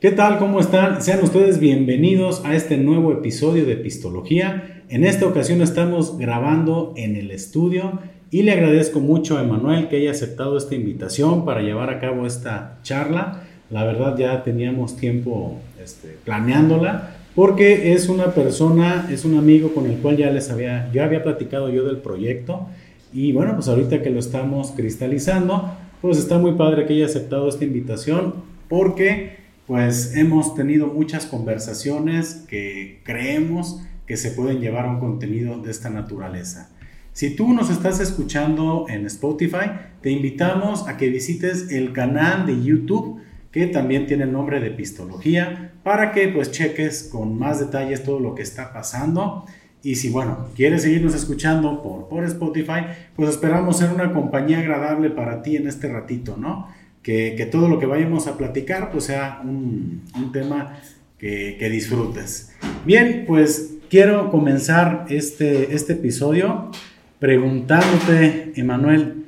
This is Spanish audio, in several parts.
¿Qué tal? ¿Cómo están? Sean ustedes bienvenidos a este nuevo episodio de Pistología. En esta ocasión estamos grabando en el estudio y le agradezco mucho a Emanuel que haya aceptado esta invitación para llevar a cabo esta charla. La verdad ya teníamos tiempo este, planeándola porque es una persona, es un amigo con el cual ya les había, ya había platicado yo del proyecto y bueno, pues ahorita que lo estamos cristalizando, pues está muy padre que haya aceptado esta invitación porque pues hemos tenido muchas conversaciones que creemos que se pueden llevar a un contenido de esta naturaleza. Si tú nos estás escuchando en Spotify, te invitamos a que visites el canal de YouTube que también tiene el nombre de Pistología para que pues cheques con más detalles todo lo que está pasando. Y si bueno, quieres seguirnos escuchando por, por Spotify, pues esperamos ser una compañía agradable para ti en este ratito, ¿no? Que, todo lo que vayamos a platicar pues sea un, tema que, disfrutes. Bien, pues quiero comenzar este, este episodio preguntándote, Emanuel,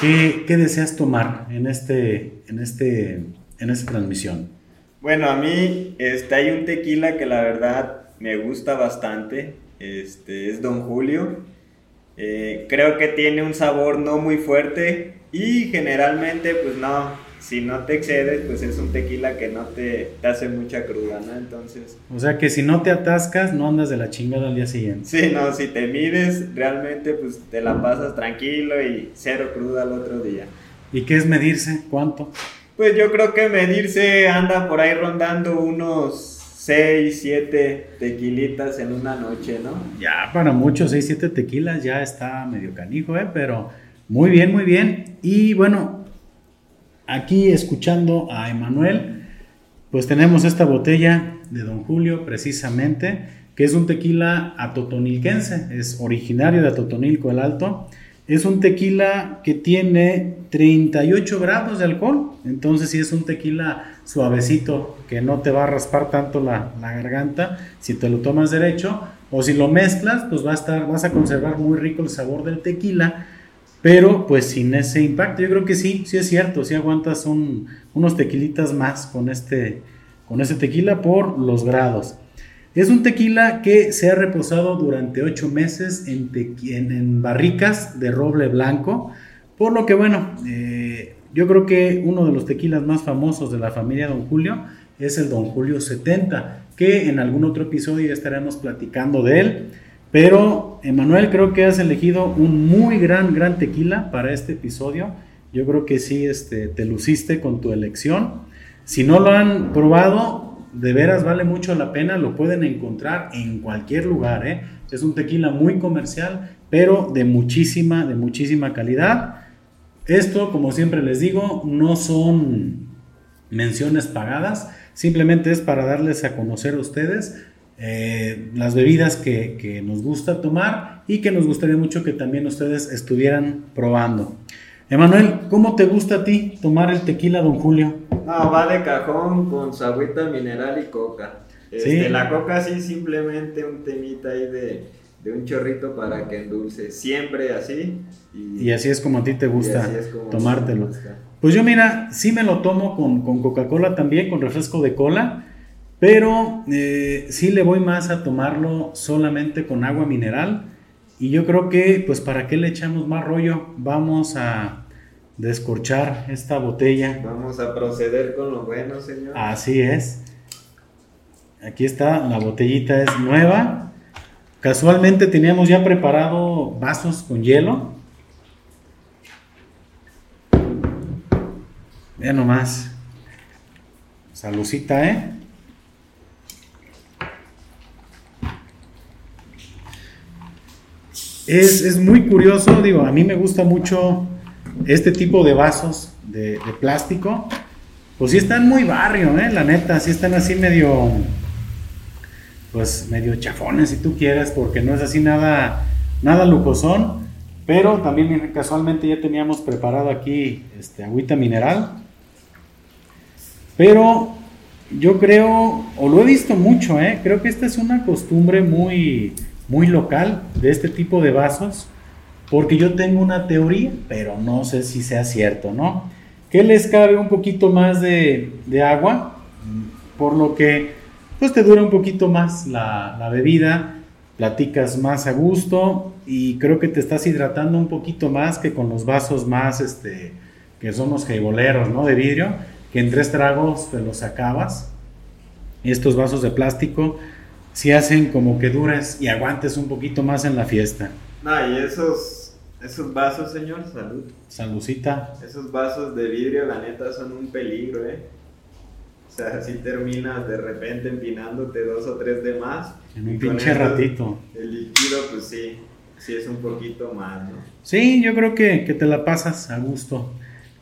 ¿qué, deseas tomar en, este, en, este, en esta transmisión? Bueno, a mí este, hay un tequila que la verdad me gusta bastante, este, es Don Julio. Eh, creo que tiene un sabor no muy fuerte, y generalmente, pues no, si no te excedes, pues es un tequila que no te, te, hace mucha cruda, ¿no? Entonces... O sea que si no te atascas, no andas de la chingada al día siguiente. Sí, no, si te mides, realmente pues te la pasas tranquilo y cero cruda al otro día. ¿Y qué es medirse? ¿Cuánto? Pues yo creo que medirse anda por ahí rondando unos 6, 7 tequilitas en una noche, ¿no? Ya, para muchos 6, 7 tequilas ya está medio canijo, ¿eh? Pero muy bien, muy bien. Y bueno, aquí escuchando a Emanuel, pues tenemos esta botella de Don Julio precisamente, que es un tequila atotonilquense, es originario de Atotonilco el Alto. Es un tequila que tiene 38 grados de alcohol, entonces sí es un tequila suavecito que no te va a raspar tanto la, garganta si te lo tomas derecho o si lo mezclas, pues va a estar, vas a conservar muy rico el sabor del tequila pero pues sin ese impacto, yo creo que sí, sí es cierto, sí aguantas unos tequilitas más con este, con tequila por los grados. Es un tequila que se ha reposado durante 8 meses en, en, barricas de roble blanco, por lo que bueno, eh, yo creo que uno de los tequilas más famosos de la familia Don Julio es el Don Julio 70, que en algún otro episodio ya estaremos platicando de él. Pero, Emanuel, creo que has elegido un muy gran, gran tequila para este episodio. Yo creo que sí este, te luciste con tu elección. Si no lo han probado, de veras vale mucho la pena. Lo pueden encontrar en cualquier lugar. ¿eh? Es un tequila muy comercial, pero de muchísima, de muchísima calidad. Esto, como siempre les digo, no son menciones pagadas. Simplemente es para darles a conocer a ustedes eh, las bebidas que, nos gusta tomar y que nos gustaría mucho que también ustedes estuvieran probando. Emanuel, ¿cómo te gusta a ti tomar el tequila Don Julio? No, va de cajón con su agüita mineral y coca. Este, La coca sí, simplemente un temita ahí de, un chorrito para que endulce. Siempre así. Y, así es como a ti te gusta tomártelo. Pues yo mira, sí me lo tomo con, con Coca-Cola también, con refresco de cola. Pero eh, sí le voy más a tomarlo solamente con agua mineral. Y yo creo que, pues, ¿para qué le echamos más rollo? Vamos a descorchar esta botella. Vamos a proceder con lo bueno, señor. Así es. Aquí está, la botellita es nueva. Casualmente teníamos ya preparado vasos con hielo. Vean nomás. Salucita, ¿eh? Es, muy curioso, digo, a mí me gusta mucho este tipo de vasos de, plástico. Pues sí están muy barrio, ¿eh? La neta, sí están así medio, pues medio chafones si tú quieres, porque no es así nada, nada lujosón. Pero también casualmente ya teníamos preparado aquí este, agüita mineral. Pero yo creo, o lo he visto mucho, ¿eh? creo que esta es una costumbre muy, muy local de este tipo de vasos, porque yo tengo una teoría, pero no sé si sea cierto, ¿no? Que les cabe un poquito más de, agua, por lo que pues te dura un poquito más la, la bebida, platicas más a gusto y creo que te estás hidratando un poquito más que con los vasos más, este, que son los jaiboleros, ¿no? De vidrio, que en tres tragos te los acabas. Estos vasos de plástico si hacen como que dures y aguantes un poquito más en la fiesta. No, y esos, esos vasos, señor, salud. Saludcita. Esos vasos de vidrio, la neta, son un peligro, ¿eh? O sea, si terminas de repente empinándote dos o tres de más. En un pinche ratito. El líquido, pues sí, sí es un poquito más, ¿no? Sí, yo creo que, que te la pasas a gusto.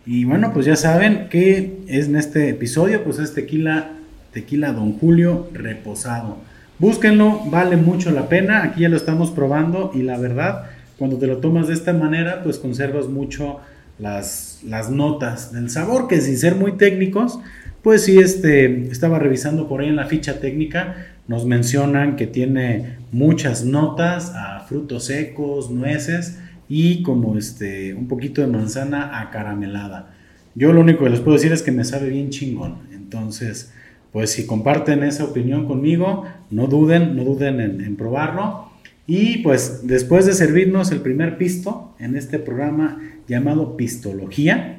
Y bueno, pues ya saben que es en este episodio, pues es tequila, tequila Don Julio reposado. Búsquenlo, vale mucho la pena. Aquí ya lo estamos probando y la verdad, cuando te lo tomas de esta manera, pues conservas mucho las, las notas del sabor, que sin ser muy técnicos, pues sí, este, estaba revisando por ahí en la ficha técnica, nos mencionan que tiene muchas notas a frutos secos, nueces y como este, un poquito de manzana acaramelada. Yo lo único que les puedo decir es que me sabe bien chingón. Entonces, pues si comparten esa opinión conmigo, no duden, no duden en, probarlo. Y pues después de servirnos el primer pisto en este programa llamado Pistología,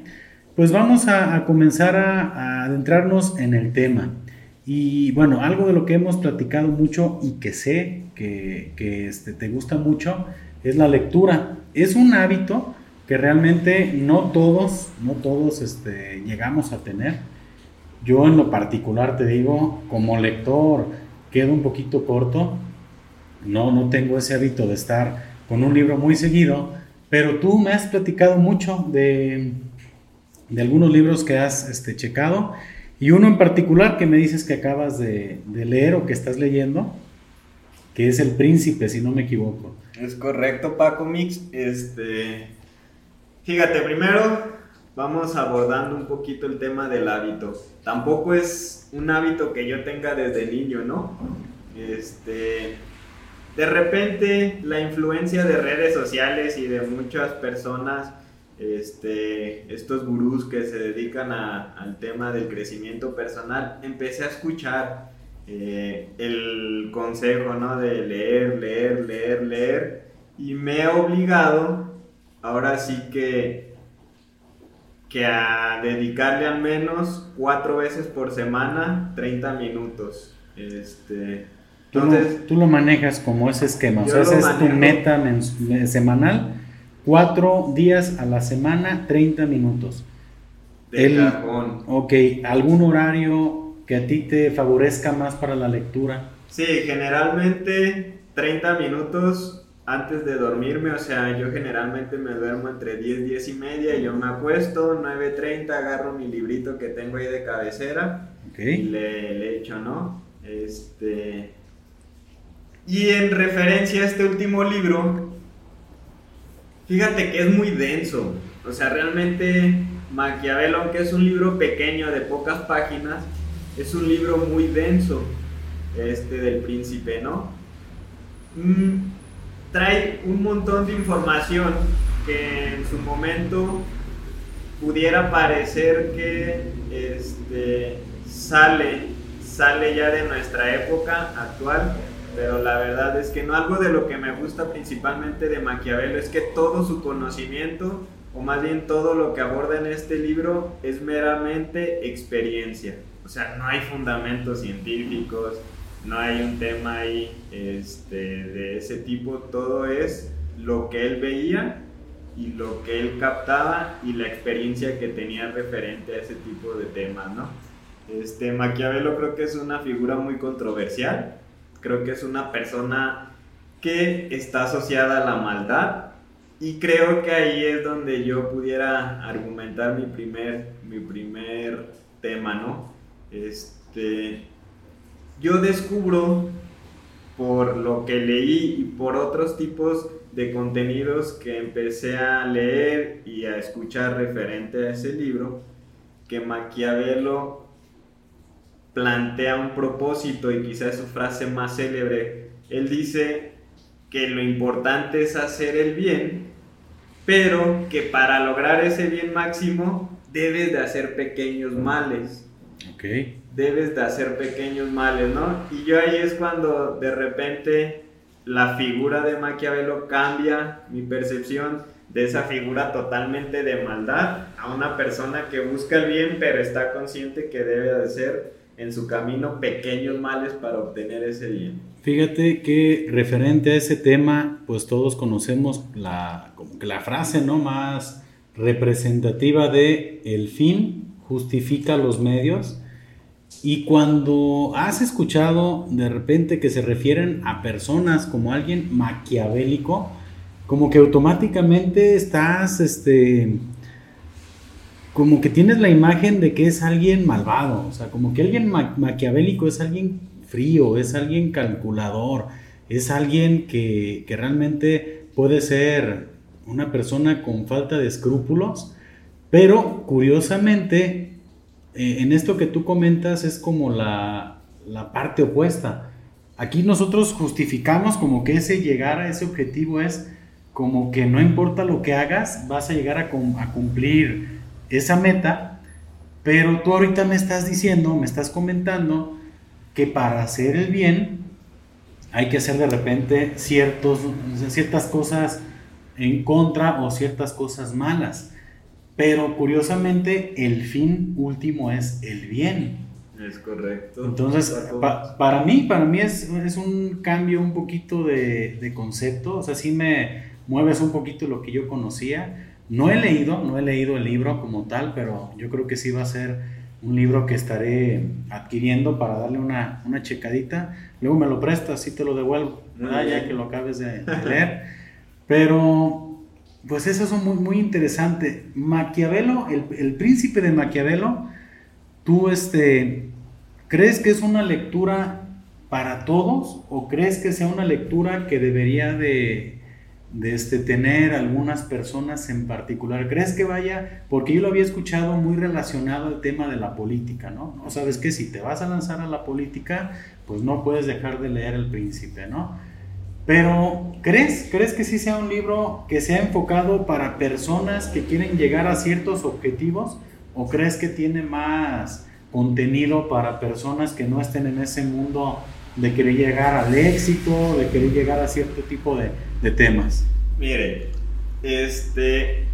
pues vamos a, comenzar a, adentrarnos en el tema. Y bueno, algo de lo que hemos platicado mucho y que sé que, este, te gusta mucho es la lectura. Es un hábito que realmente no todos, no todos este, llegamos a tener yo en lo particular te digo, como lector quedo un poquito corto, no, no tengo ese hábito de estar con un libro muy seguido, pero tú me has platicado mucho de, de algunos libros que has este, checado y uno en particular que me dices que acabas de, leer o que estás leyendo, que es El Príncipe, si no me equivoco. Es correcto, Paco Mix. Este, fíjate, primero vamos abordando un poquito el tema del hábito. Tampoco es un hábito que yo tenga desde niño, ¿no? Este, de repente la influencia de redes sociales y de muchas personas, este, estos gurús que se dedican al tema del crecimiento personal, empecé a escuchar eh, el consejo, ¿no? De leer, leer, leer, leer. Y me he obligado, ahora sí que que a dedicarle al menos cuatro veces por semana 30 minutos. Este, entonces, tú, lo manejas como ese esquema, o sea, esa es tu meta semanal, cuatro días a la semana, 30 minutos. De El, cajón. Ok, ¿algún horario que a ti te favorezca más para la lectura? Sí, generalmente 30 minutos antes de dormirme, o sea, yo generalmente me duermo entre 10, 10 y media y yo me acuesto, 9.30 agarro mi librito que tengo ahí de cabecera y le, le echo, ¿no? Este... Y en referencia a este último libro, fíjate que es muy denso, o sea, realmente Maquiavelo, aunque es un libro pequeño de pocas páginas, es un libro muy denso, este del príncipe, ¿no? Mm, trae un montón de información que en su momento pudiera parecer que este, sale, sale ya de nuestra época actual, pero la verdad es que no algo de lo que me gusta principalmente de Maquiavelo es que todo su conocimiento, o más bien todo lo que aborda en este libro, es meramente experiencia. O sea, no hay fundamentos científicos, no hay un tema ahí este, de ese tipo, todo es lo que él veía y lo que él captaba y la experiencia que tenía referente a ese tipo de temas, ¿no? Este, Maquiavelo creo que es una figura muy controversial, creo que es una persona que está asociada a la maldad y creo que ahí es donde yo pudiera argumentar mi primer, mi primer tema, ¿no? Este, yo descubro por lo que leí y por otros tipos de contenidos que empecé a leer y a escuchar referente a ese libro, que Maquiavelo plantea un propósito y quizás su frase más célebre. Él dice que lo importante es hacer el bien, pero que para lograr ese bien máximo debes de hacer pequeños males. okay. Debes de hacer pequeños males, ¿no? Y yo ahí es cuando de repente la figura de Maquiavelo cambia mi percepción de esa figura totalmente de maldad a una persona que busca el bien pero está consciente que debe de hacer en su camino pequeños males para obtener ese bien. Fíjate que referente a ese tema, pues todos conocemos la, como que la frase ¿no? más representativa de el fin justifica los medios. Y cuando has escuchado de repente que se refieren a personas como alguien maquiavélico, como que automáticamente estás, este, como que tienes la imagen de que es alguien malvado, o sea, como que alguien maquiavélico es alguien frío, es alguien calculador, es alguien que, realmente puede ser una persona con falta de escrúpulos, pero curiosamente, eh, en esto que tú comentas es como la, la, parte opuesta. Aquí nosotros justificamos como que ese llegar a ese objetivo es como que no importa lo que hagas, vas a llegar a, a cumplir esa meta, pero tú ahorita me estás diciendo, me estás comentando que para hacer el bien hay que hacer de repente ciertos, ciertas cosas en contra o ciertas cosas malas. Pero curiosamente el fin último es el bien. Es correcto. Entonces, para mí, para mí es, es un cambio un poquito de, de, concepto. O sea, sí me mueves un poquito lo que yo conocía. No he leído, no he leído el libro como tal, pero yo creo que sí va a ser un libro que estaré adquiriendo para darle una, una checadita. Luego me lo prestas y te lo devuelvo, ya que lo acabes de, leer. Pero, pues eso es muy, muy interesante. Maquiavelo, el, el, príncipe de Maquiavelo, tú este, crees que es una lectura para todos o crees que sea una lectura que debería de de este, tener algunas personas en particular. ¿Crees que vaya? Porque yo lo había escuchado muy relacionado al tema de la política, ¿no? ¿no? Sabes que si te vas a lanzar a la política, pues no puedes dejar de leer El Príncipe, ¿no? Pero, ¿crees? ¿Crees que sí sea un libro que sea enfocado para personas que quieren llegar a ciertos objetivos? ¿O crees que tiene más contenido para personas que no estén en ese mundo de querer llegar al éxito, de querer llegar a cierto tipo de, de temas? Mire, este,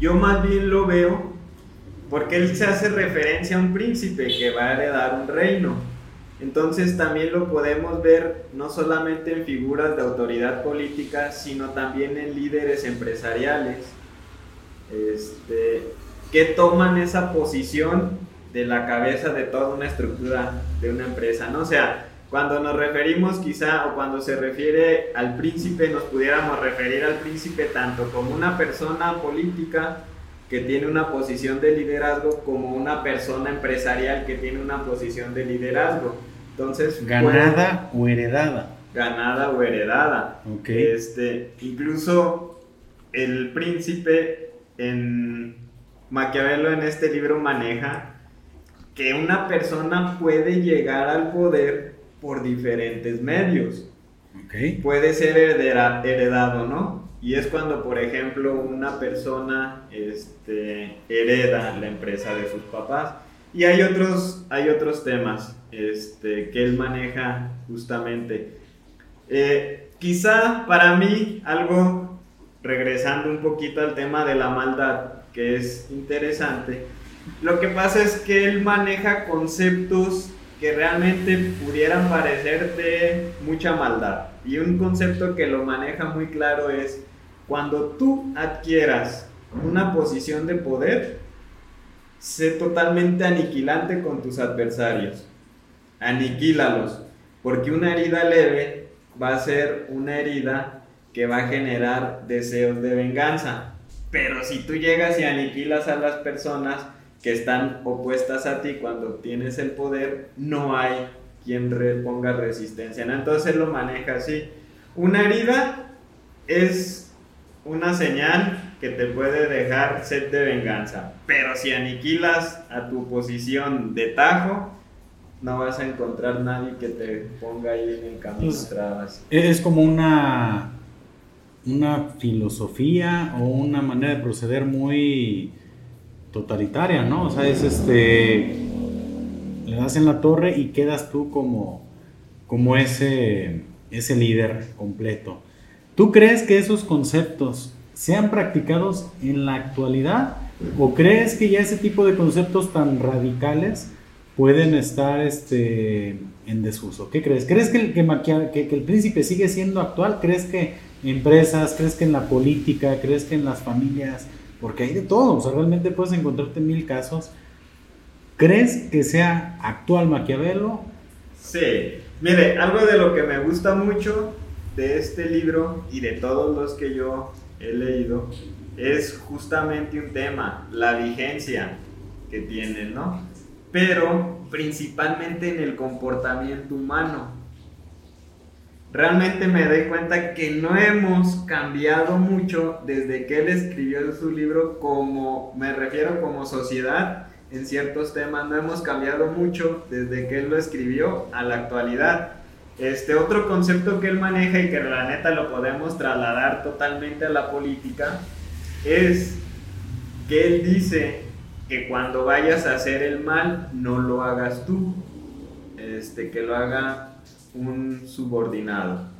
yo más bien lo veo porque él se hace referencia a un príncipe que va a heredar un reino. Entonces también lo podemos ver no solamente en figuras de autoridad política, sino también en líderes empresariales este, que toman esa posición de la cabeza de toda una estructura de una empresa. ¿no? O sea, cuando nos referimos quizá o cuando se refiere al príncipe, nos pudiéramos referir al príncipe tanto como una persona política que tiene una posición de liderazgo como una persona empresarial que tiene una posición de liderazgo. Entonces, ganada o heredada. Ganada o heredada. Okay. Este, incluso el príncipe en Maquiavelo en este libro maneja que una persona puede llegar al poder por diferentes medios. Puede ser heredado, ¿no? Y es cuando, por ejemplo, una persona este, hereda la empresa de sus papás. Y hay otros, hay otros temas este, que él maneja justamente. Eh, quizá para mí algo, regresando un poquito al tema de la maldad, que es interesante, lo que pasa es que él maneja conceptos que realmente pudieran parecer de mucha maldad. Y un concepto que lo maneja muy claro es, cuando tú adquieras una posición de poder, sé totalmente aniquilante con tus adversarios. Aniquílalos, porque una herida leve va a ser una herida que va a generar deseos de venganza. Pero si tú llegas y aniquilas a las personas, que están opuestas a ti cuando tienes el poder, no hay quien ponga resistencia. Entonces lo maneja así. Una herida es una señal que te puede dejar sed de venganza, pero si aniquilas a tu posición de tajo, no vas a encontrar nadie que te ponga ahí en el camino trabas. Es como una una filosofía o una manera de proceder muy totalitaria, ¿no? O sea, es este le das en la torre y quedas tú como, como ese, ese líder completo. ¿Tú crees que esos conceptos sean practicados en la actualidad o crees que ya ese tipo de conceptos tan radicales pueden estar este, en desuso? ¿Qué crees? ¿Crees que el, que, que el príncipe sigue siendo actual? ¿Crees que empresas? ¿Crees que en la política? ¿Crees que en las familias? Porque hay de todo, o sea, realmente puedes encontrarte mil casos. ¿Crees que sea actual Maquiavelo? Sí, mire, algo de lo que me gusta mucho de este libro y de todos los que yo he leído es justamente un tema, la vigencia que tiene, ¿no? Pero principalmente en el comportamiento humano. Realmente me doy cuenta que no hemos cambiado mucho desde que él escribió su libro como, me refiero como sociedad, en ciertos temas no hemos cambiado mucho desde que él lo escribió a la actualidad. Este otro concepto que él maneja y que la neta lo podemos trasladar totalmente a la política es que él dice que cuando vayas a hacer el mal no lo hagas tú, este, que lo haga un subordinado.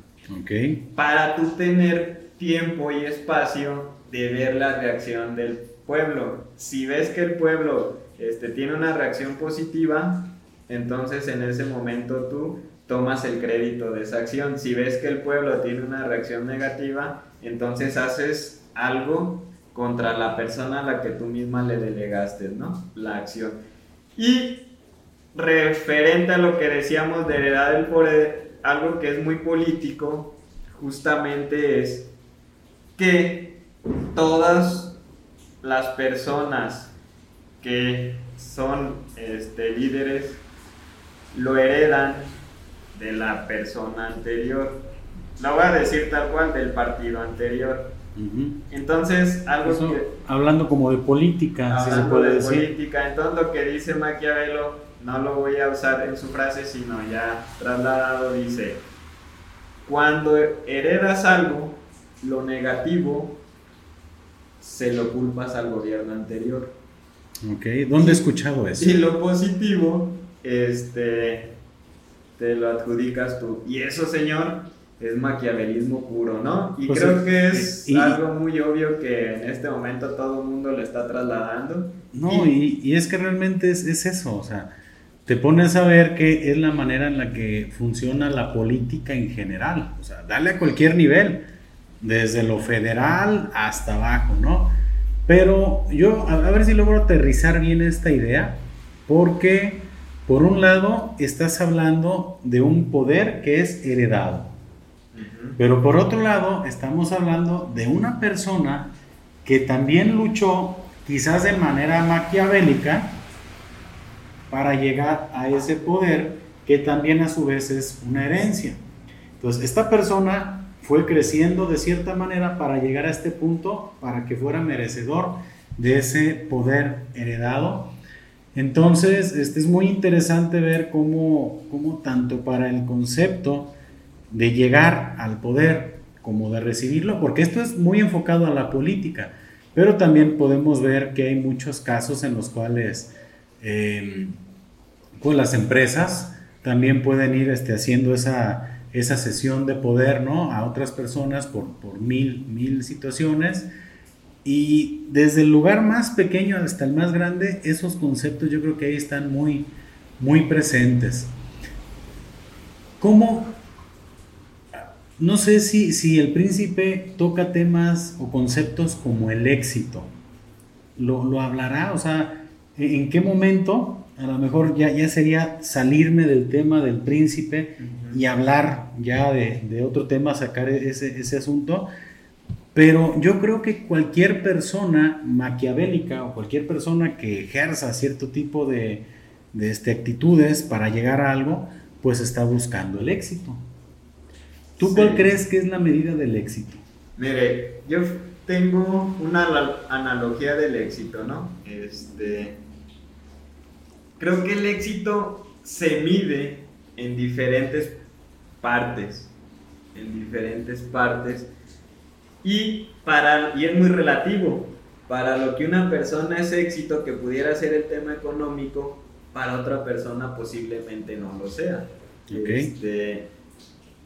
Okay. Para tú tener tiempo y espacio de ver la reacción del pueblo. Si ves que el pueblo este, tiene una reacción positiva, entonces en ese momento tú tomas el crédito de esa acción. Si ves que el pueblo tiene una reacción negativa, entonces haces algo contra la persona a la que tú misma le delegaste, ¿no? La acción. Y referente a lo que decíamos de heredad del poder, algo que es muy político, justamente es que todas las personas que son este, líderes lo heredan de la persona anterior. Lo voy a decir tal cual del partido anterior. Entonces, algo que... Hablando como de política, si se puede de decir. política, entonces lo que dice Maquiavelo, no lo voy a usar en su frase, sino ya trasladado, dice, cuando heredas algo, lo negativo, se lo culpas al gobierno anterior. Ok, ¿dónde he escuchado eso? Y lo positivo, este, te lo adjudicas tú. Y eso, señor, es maquiavelismo puro, ¿no? Y pues creo que es algo muy obvio que en este momento todo el mundo le está trasladando. No, y, y es que realmente es, es, eso, o sea, te pones a ver que es la manera en la que funciona la política en general, o sea, dale a cualquier nivel, desde lo federal hasta abajo, ¿no? Pero yo, a, ver si logro aterrizar bien esta idea, porque por un lado estás hablando de un poder que es heredado, pero por otro lado estamos hablando de una persona que también luchó, quizás de manera maquiavélica, para llegar a ese poder que también a su vez es una herencia. Entonces, esta persona fue creciendo de cierta manera para llegar a este punto, para que fuera merecedor de ese poder heredado. Entonces, este es muy interesante ver cómo, cómo tanto para el concepto de llegar al poder como de recibirlo, porque esto es muy enfocado a la política, pero también podemos ver que hay muchos casos en los cuales eh, pues las empresas también pueden ir este, haciendo esa esa de poder ¿no? a otras personas por, mil, mil situaciones. Y desde el lugar más pequeño hasta el más grande, esos conceptos yo creo que ahí están muy, muy presentes. ¿Cómo? No sé si, si el príncipe toca temas o conceptos como el éxito. ¿Lo, lo hablará? O sea, ¿en qué momento a lo mejor ya, ya sería salirme del tema del príncipe y hablar ya de, otro tema, sacar ese, ese, asunto. Pero yo creo que cualquier persona maquiavélica o cualquier persona que ejerza cierto tipo de, de este, actitudes para llegar a algo, pues está buscando el éxito. ¿Tú cuál crees que es la medida del éxito? Mire, yo tengo una analogía del éxito, ¿no? Este, Creo que el éxito se mide en diferentes partes, en diferentes partes, y, para, y es muy relativo. Para lo que una persona es éxito, que pudiera ser el tema económico, para otra persona posiblemente no lo sea. Este,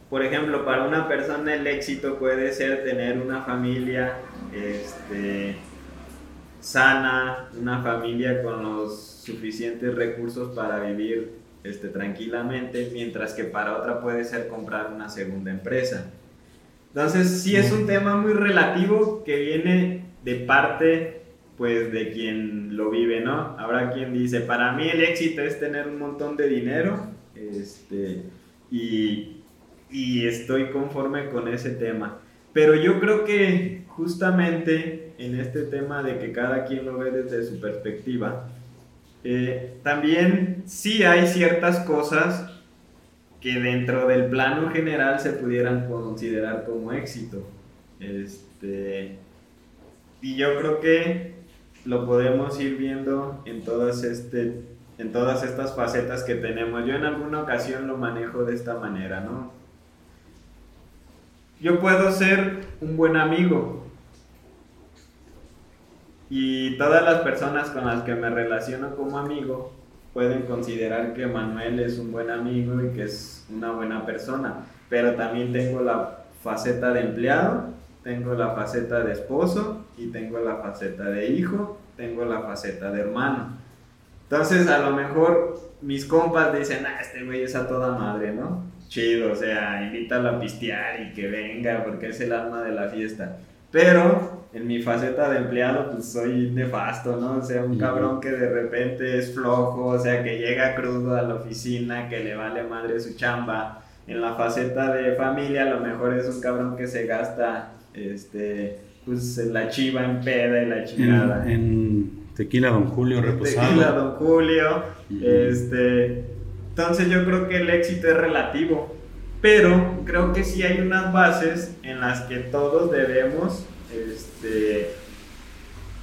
por ejemplo, para una persona el éxito puede ser tener una familia este, sana, una familia con los suficientes recursos para vivir este, tranquilamente, mientras que para otra puede ser comprar una segunda empresa. Entonces, sí es un tema muy relativo que viene de parte pues de quien lo vive, ¿no? Habrá quien dice, para mí el éxito es tener un montón de dinero, este, y, y estoy conforme con ese tema. Pero yo creo que justamente en este tema de que cada quien lo ve desde su perspectiva, eh, también sí hay ciertas cosas que dentro del plano general se pudieran considerar como éxito. Este, y yo creo que lo podemos ir viendo en todas, este, en todas estas facetas que tenemos. Yo en alguna ocasión lo manejo de esta manera, ¿no? Yo puedo ser un buen amigo y todas las personas con las que me relaciono como amigo pueden considerar que Manuel es un buen amigo y que es una buena persona, pero también tengo la faceta de empleado tengo la faceta de esposo y tengo la faceta de hijo, tengo la faceta de hermano. Entonces, a lo mejor mis compas dicen, ah, este güey es a toda madre, ¿no? Chido, o sea, invítalo a pistear y que venga porque es el alma de la fiesta. Pero en mi faceta de empleado, pues soy nefasto, ¿no? O sea, un cabrón que de repente es flojo, o sea, que llega crudo a la oficina, que le vale madre su chamba. En la faceta de familia, a lo mejor es un cabrón que se gasta este, pues la chiva en peda y la chingada. En, Tequila Don Julio reposado. Tequila Don Julio, este, entonces yo creo que el éxito es relativo, pero creo que sí hay unas bases en las que todos debemos, este,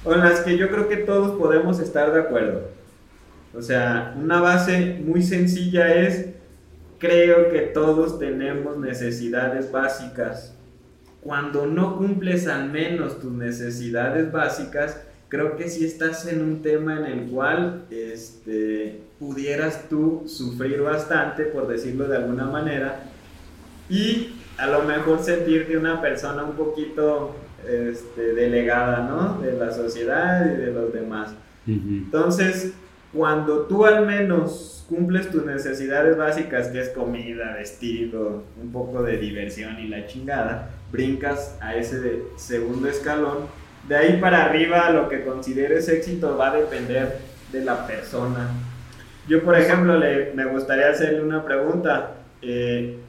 o en las que yo creo que todos podemos estar de acuerdo. O sea, una base muy sencilla es, creo que todos tenemos necesidades básicas cuando no cumples al menos tus necesidades básicas, creo que sí estás en un tema en el cual este, pudieras tú sufrir bastante, por decirlo de alguna manera, y a lo mejor sentirte una persona un poquito este, delegada, ¿no? De la sociedad y de los demás. Entonces, cuando tú al menos cumples tus necesidades básicas, que es comida, vestido, un poco de diversión y la chingada, brincas a ese segundo escalón. De ahí para arriba lo que consideres éxito va a depender de la persona. Yo, por ejemplo, le, me gustaría hacerle una pregunta. Eh,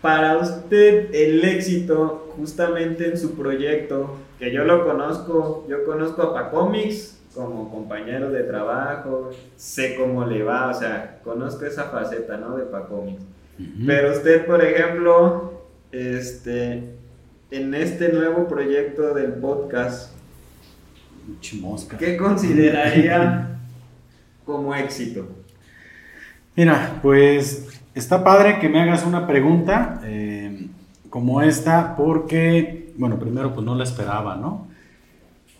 para usted el éxito justamente en su proyecto, que yo lo conozco, yo conozco a Pacomics como compañero de trabajo, sé cómo le va, o sea, conozco esa faceta, ¿no? De Pacomics. Pero usted, por ejemplo, este, en este nuevo proyecto del podcast, ¿qué consideraría como éxito? Mira, pues está padre que me hagas una pregunta eh, como esta, porque, bueno, primero pues no la esperaba, ¿no?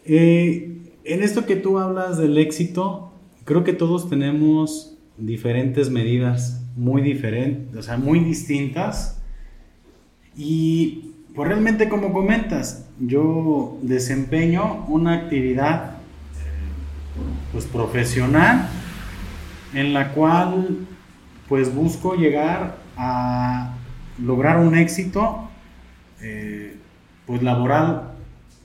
Eh, en esto que tú hablas del éxito, creo que todos tenemos diferentes medidas muy diferentes, o sea, muy distintas y pues realmente como comentas, yo desempeño una actividad pues profesional en la cual pues busco llegar a lograr un éxito eh, pues laboral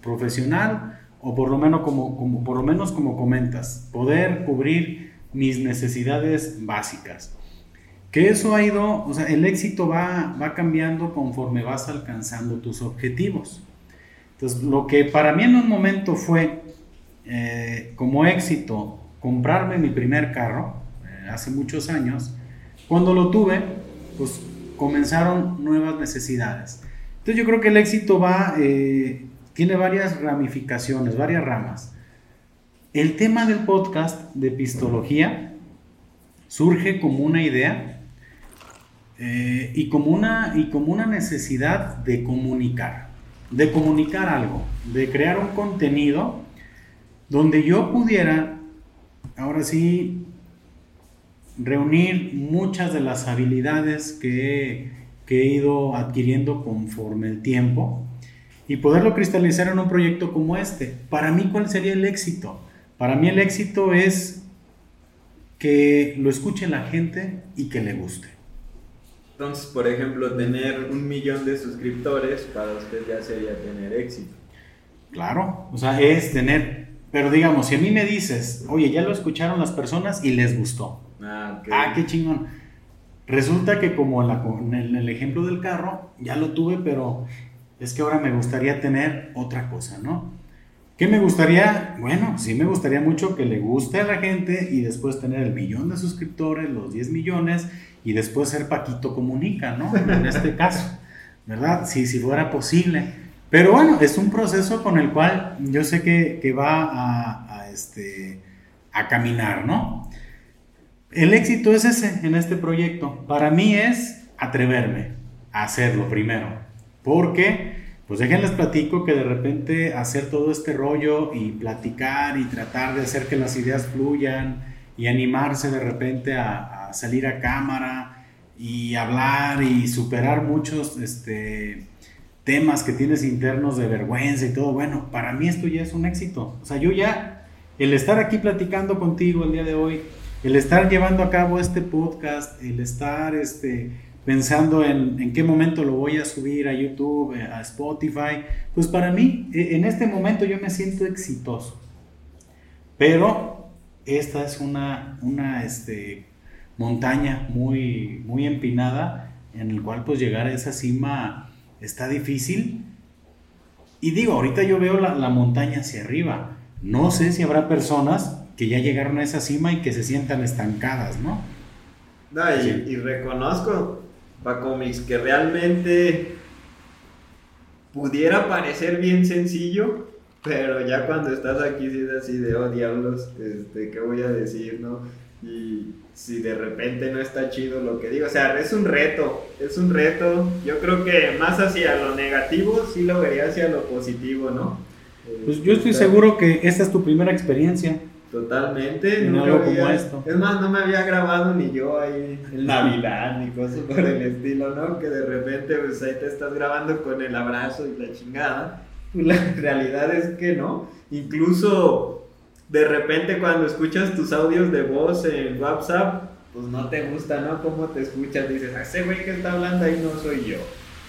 profesional o por lo menos como, como, por lo menos como comentas poder cubrir mis necesidades básicas que eso ha ido, o sea, el éxito va, va cambiando conforme vas alcanzando tus objetivos. Entonces, lo que para mí en un momento fue eh, como éxito comprarme mi primer carro, eh, hace muchos años, cuando lo tuve, pues comenzaron nuevas necesidades. Entonces yo creo que el éxito va, eh, tiene varias ramificaciones, varias ramas. El tema del podcast de pistología surge como una idea eh, y, como una, y como una necesidad de comunicar, de comunicar algo, de crear un contenido donde yo pudiera ahora sí, reunir muchas de las habilidades que, que he ido adquiriendo conforme el tiempo y poderlo cristalizar en un proyecto como este. Para mí, ¿cuál sería el éxito? Para mí el éxito es que lo escuche la gente y que le guste. Entonces, por ejemplo, tener un millón de suscriptores para usted ya sería tener éxito. Claro, o sea, es tener, pero digamos, si a mí me dices, oye, ya lo escucharon las personas y les gustó. Ah. Ah, qué chingón. Resulta que como la- en el, el ejemplo del carro, ya lo tuve, pero es que ahora me gustaría tener otra cosa, ¿no? ¿Qué me gustaría? Bueno, sí me gustaría mucho que le guste a la gente y después tener el millón de suscriptores, los 10 millones y después ser Paquito Comunica, ¿no? En este caso, ¿verdad? Si, si fuera posible. Pero bueno, es un proceso con el cual yo sé que, que va a, a, este, a caminar, ¿no? El éxito es ese en este proyecto. Para mí es atreverme a hacerlo primero. Porque, pues déjenles platico que de repente hacer todo este rollo y platicar y tratar de hacer que las ideas fluyan y animarse de repente a, salir a cámara y hablar y superar muchos este, temas que tienes internos de vergüenza y todo. Bueno, para mí esto ya es un éxito. O sea, yo ya, el estar aquí platicando contigo el día de hoy, el estar llevando a cabo este podcast, el estar este, pensando en, en qué momento lo voy a subir a YouTube, a Spotify, pues para mí, e- en este momento yo me siento exitoso. Pero esta es una, una este, montaña muy, muy empinada en el cual pues llegar a esa cima está difícil. Y digo, ahorita yo veo la, la montaña hacia arriba. No sé si habrá personas que ya llegaron a esa cima y que se sientan estancadas, ¿no? No, y, Sí. y reconozco, Pacomics, que realmente pudiera parecer bien sencillo, pero ya cuando estás aquí sí es así de, oh diablos, este, ¿qué voy a decir, no? Y si de repente no está chido lo que digo, o sea, es un reto, es un reto, yo creo que más hacia lo negativo, sí lo vería hacia lo positivo, ¿no? Pues yo estoy seguro que esta es tu primera experiencia. Totalmente, En nunca algo como había- esto. Es más, no me había grabado ni yo ahí en Navidad ni cosas por el estilo, ¿no? Que de repente pues ahí te estás grabando con el abrazo y la chingada. Pues, La realidad es que no. Incluso de repente cuando escuchas tus audios de voz en WhatsApp, pues no te gusta, ¿no? Cómo te escuchas, dices, "Ah, ese güey que está hablando ahí no soy yo.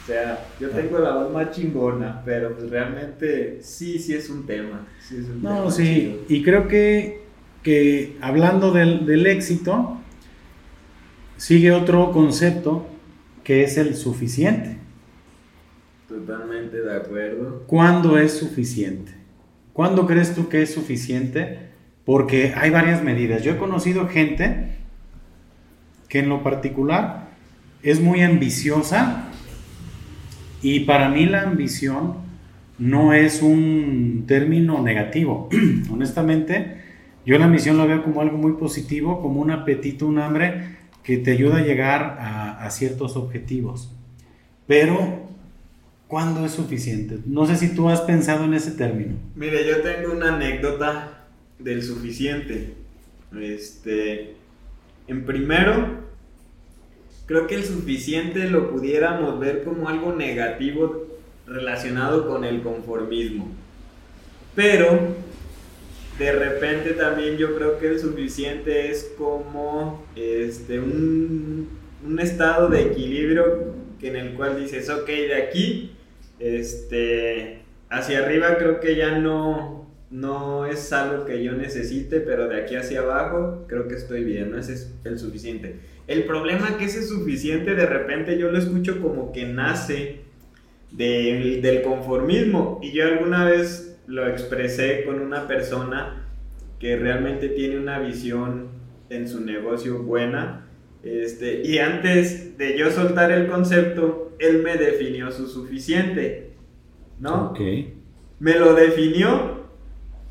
O sea, yo tengo la voz más chingona, pero pues realmente sí, sí es un tema. Sí es un No, tema sí, chido. y creo que, que hablando del, del éxito, sigue otro concepto que es el suficiente. Totalmente de acuerdo. ¿Cuándo es suficiente? ¿Cuándo crees tú que es suficiente? Porque hay varias medidas. Yo he conocido gente que en lo particular es muy ambiciosa y para mí la ambición no es un término negativo. Honestamente, yo la ambición la veo como algo muy positivo, como un apetito, un hambre que te ayuda a llegar a, a ciertos objetivos. Pero, ¿cuándo es suficiente? No sé si tú has pensado en ese término. Mire, yo tengo una anécdota del suficiente. Este, en primero, creo que el suficiente lo pudiéramos ver como algo negativo relacionado con el conformismo. Pero de repente también yo creo que el suficiente es como este un, un estado de equilibrio que en el cual dices, ok, de aquí este hacia arriba creo que ya no no es algo que yo necesite, pero de aquí hacia abajo creo que estoy bien, ¿no? Ese es el suficiente. El problema que ese suficiente de repente yo lo escucho como que nace del, del conformismo y yo alguna vez lo expresé con una persona que realmente tiene una visión en su negocio buena este, y antes de yo soltar el concepto él me definió su suficiente ¿no? Ok. me lo definió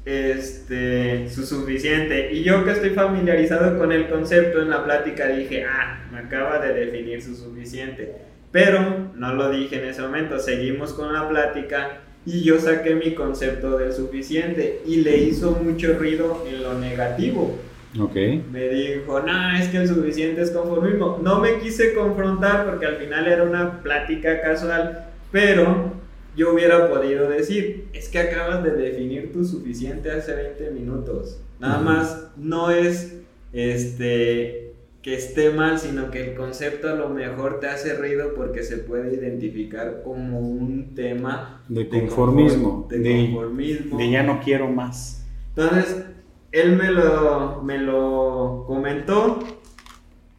este su suficiente y yo que estoy familiarizado con el concepto en la plática dije ah me acaba de definir su suficiente pero no lo dije en ese momento seguimos con la plática y yo saqué mi concepto del suficiente y le hizo mucho ruido en lo negativo Ok. Me dijo, no, es que el suficiente es conformismo. No me quise confrontar porque al final era una plática casual, pero yo hubiera podido decir, es que acabas de definir tu suficiente hace 20 minutos. Nada más no es este que esté mal, sino que el concepto a lo mejor te hace ruido porque se puede identificar como un tema de conformismo, de, conformismo. de ya no quiero más. Entonces, él me lo, me lo comentó